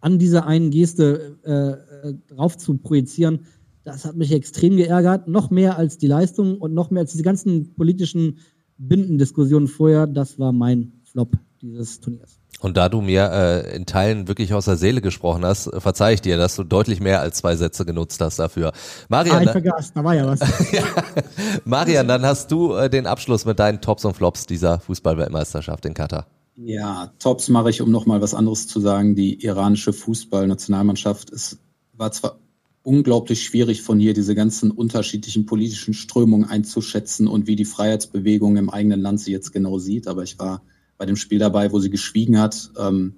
an dieser einen Geste äh, äh, drauf zu projizieren, das hat mich extrem geärgert, noch mehr als die Leistung und noch mehr als diese ganzen politischen Bindendiskussionen vorher. Das war mein Flop dieses Turniers. Und da du mir äh, in Teilen wirklich aus der Seele gesprochen hast, verzeih ich dir, dass du deutlich mehr als zwei Sätze genutzt hast dafür. Marian, ah, ich vergaß, da war ja was. ja. Marian, dann hast du äh, den Abschluss mit deinen Tops und Flops dieser Fußballweltmeisterschaft in Katar. Ja, Tops mache ich, um nochmal was anderes zu sagen. Die iranische Fußballnationalmannschaft, es war zwar unglaublich schwierig von hier diese ganzen unterschiedlichen politischen Strömungen einzuschätzen und wie die Freiheitsbewegung im eigenen Land sie jetzt genau sieht, aber ich war bei dem Spiel dabei, wo sie geschwiegen hat, ähm,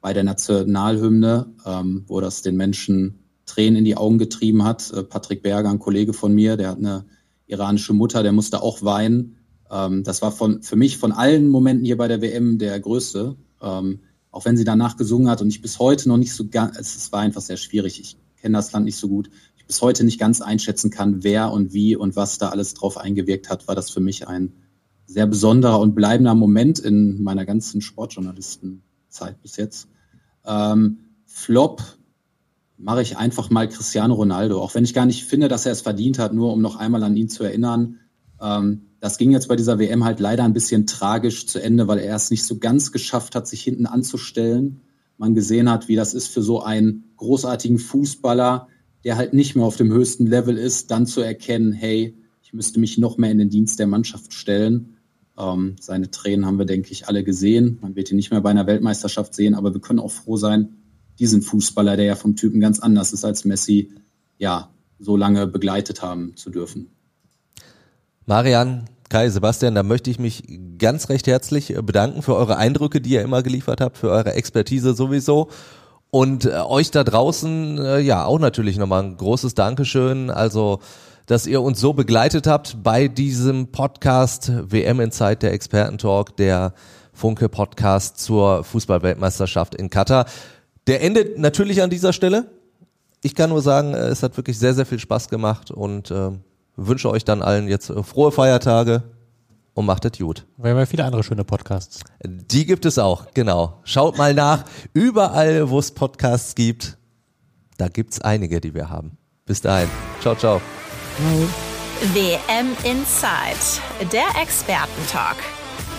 bei der Nationalhymne, ähm, wo das den Menschen Tränen in die Augen getrieben hat. Äh, Patrick Berger, ein Kollege von mir, der hat eine iranische Mutter, der musste auch weinen. Ähm, das war von, für mich von allen Momenten hier bei der WM der größte. Ähm, auch wenn sie danach gesungen hat und ich bis heute noch nicht so ganz, es war einfach sehr schwierig. Ich kenne das Land nicht so gut. Ich bis heute nicht ganz einschätzen kann, wer und wie und was da alles drauf eingewirkt hat, war das für mich ein sehr besonderer und bleibender Moment in meiner ganzen Sportjournalistenzeit bis jetzt. Ähm, Flop mache ich einfach mal Cristiano Ronaldo, auch wenn ich gar nicht finde, dass er es verdient hat, nur um noch einmal an ihn zu erinnern. Ähm, das ging jetzt bei dieser WM halt leider ein bisschen tragisch zu Ende, weil er es nicht so ganz geschafft hat, sich hinten anzustellen. Man gesehen hat, wie das ist für so einen großartigen Fußballer, der halt nicht mehr auf dem höchsten Level ist, dann zu erkennen, hey, ich müsste mich noch mehr in den Dienst der Mannschaft stellen. Ähm, seine Tränen haben wir, denke ich, alle gesehen. Man wird ihn nicht mehr bei einer Weltmeisterschaft sehen, aber wir können auch froh sein, diesen Fußballer, der ja vom Typen ganz anders ist als Messi, ja, so lange begleitet haben zu dürfen. Marian, Kai, Sebastian, da möchte ich mich ganz recht herzlich bedanken für eure Eindrücke, die ihr immer geliefert habt, für eure Expertise sowieso. Und äh, euch da draußen, äh, ja, auch natürlich nochmal ein großes Dankeschön. Also, dass ihr uns so begleitet habt bei diesem Podcast WM in Zeit der Expertentalk, der Funke Podcast zur Fußballweltmeisterschaft in Katar. Der endet natürlich an dieser Stelle. Ich kann nur sagen, es hat wirklich sehr, sehr viel Spaß gemacht und äh, wünsche euch dann allen jetzt äh, frohe Feiertage und macht es gut. Wir haben ja viele andere schöne Podcasts. Die gibt es auch, genau. Schaut mal nach. Überall, wo es Podcasts gibt, da gibt es einige, die wir haben. Bis dahin. Ciao, ciao. WM Inside, der Expertentalk.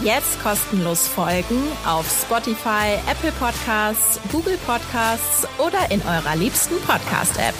Jetzt kostenlos folgen auf Spotify, Apple Podcasts, Google Podcasts oder in eurer liebsten Podcast-App.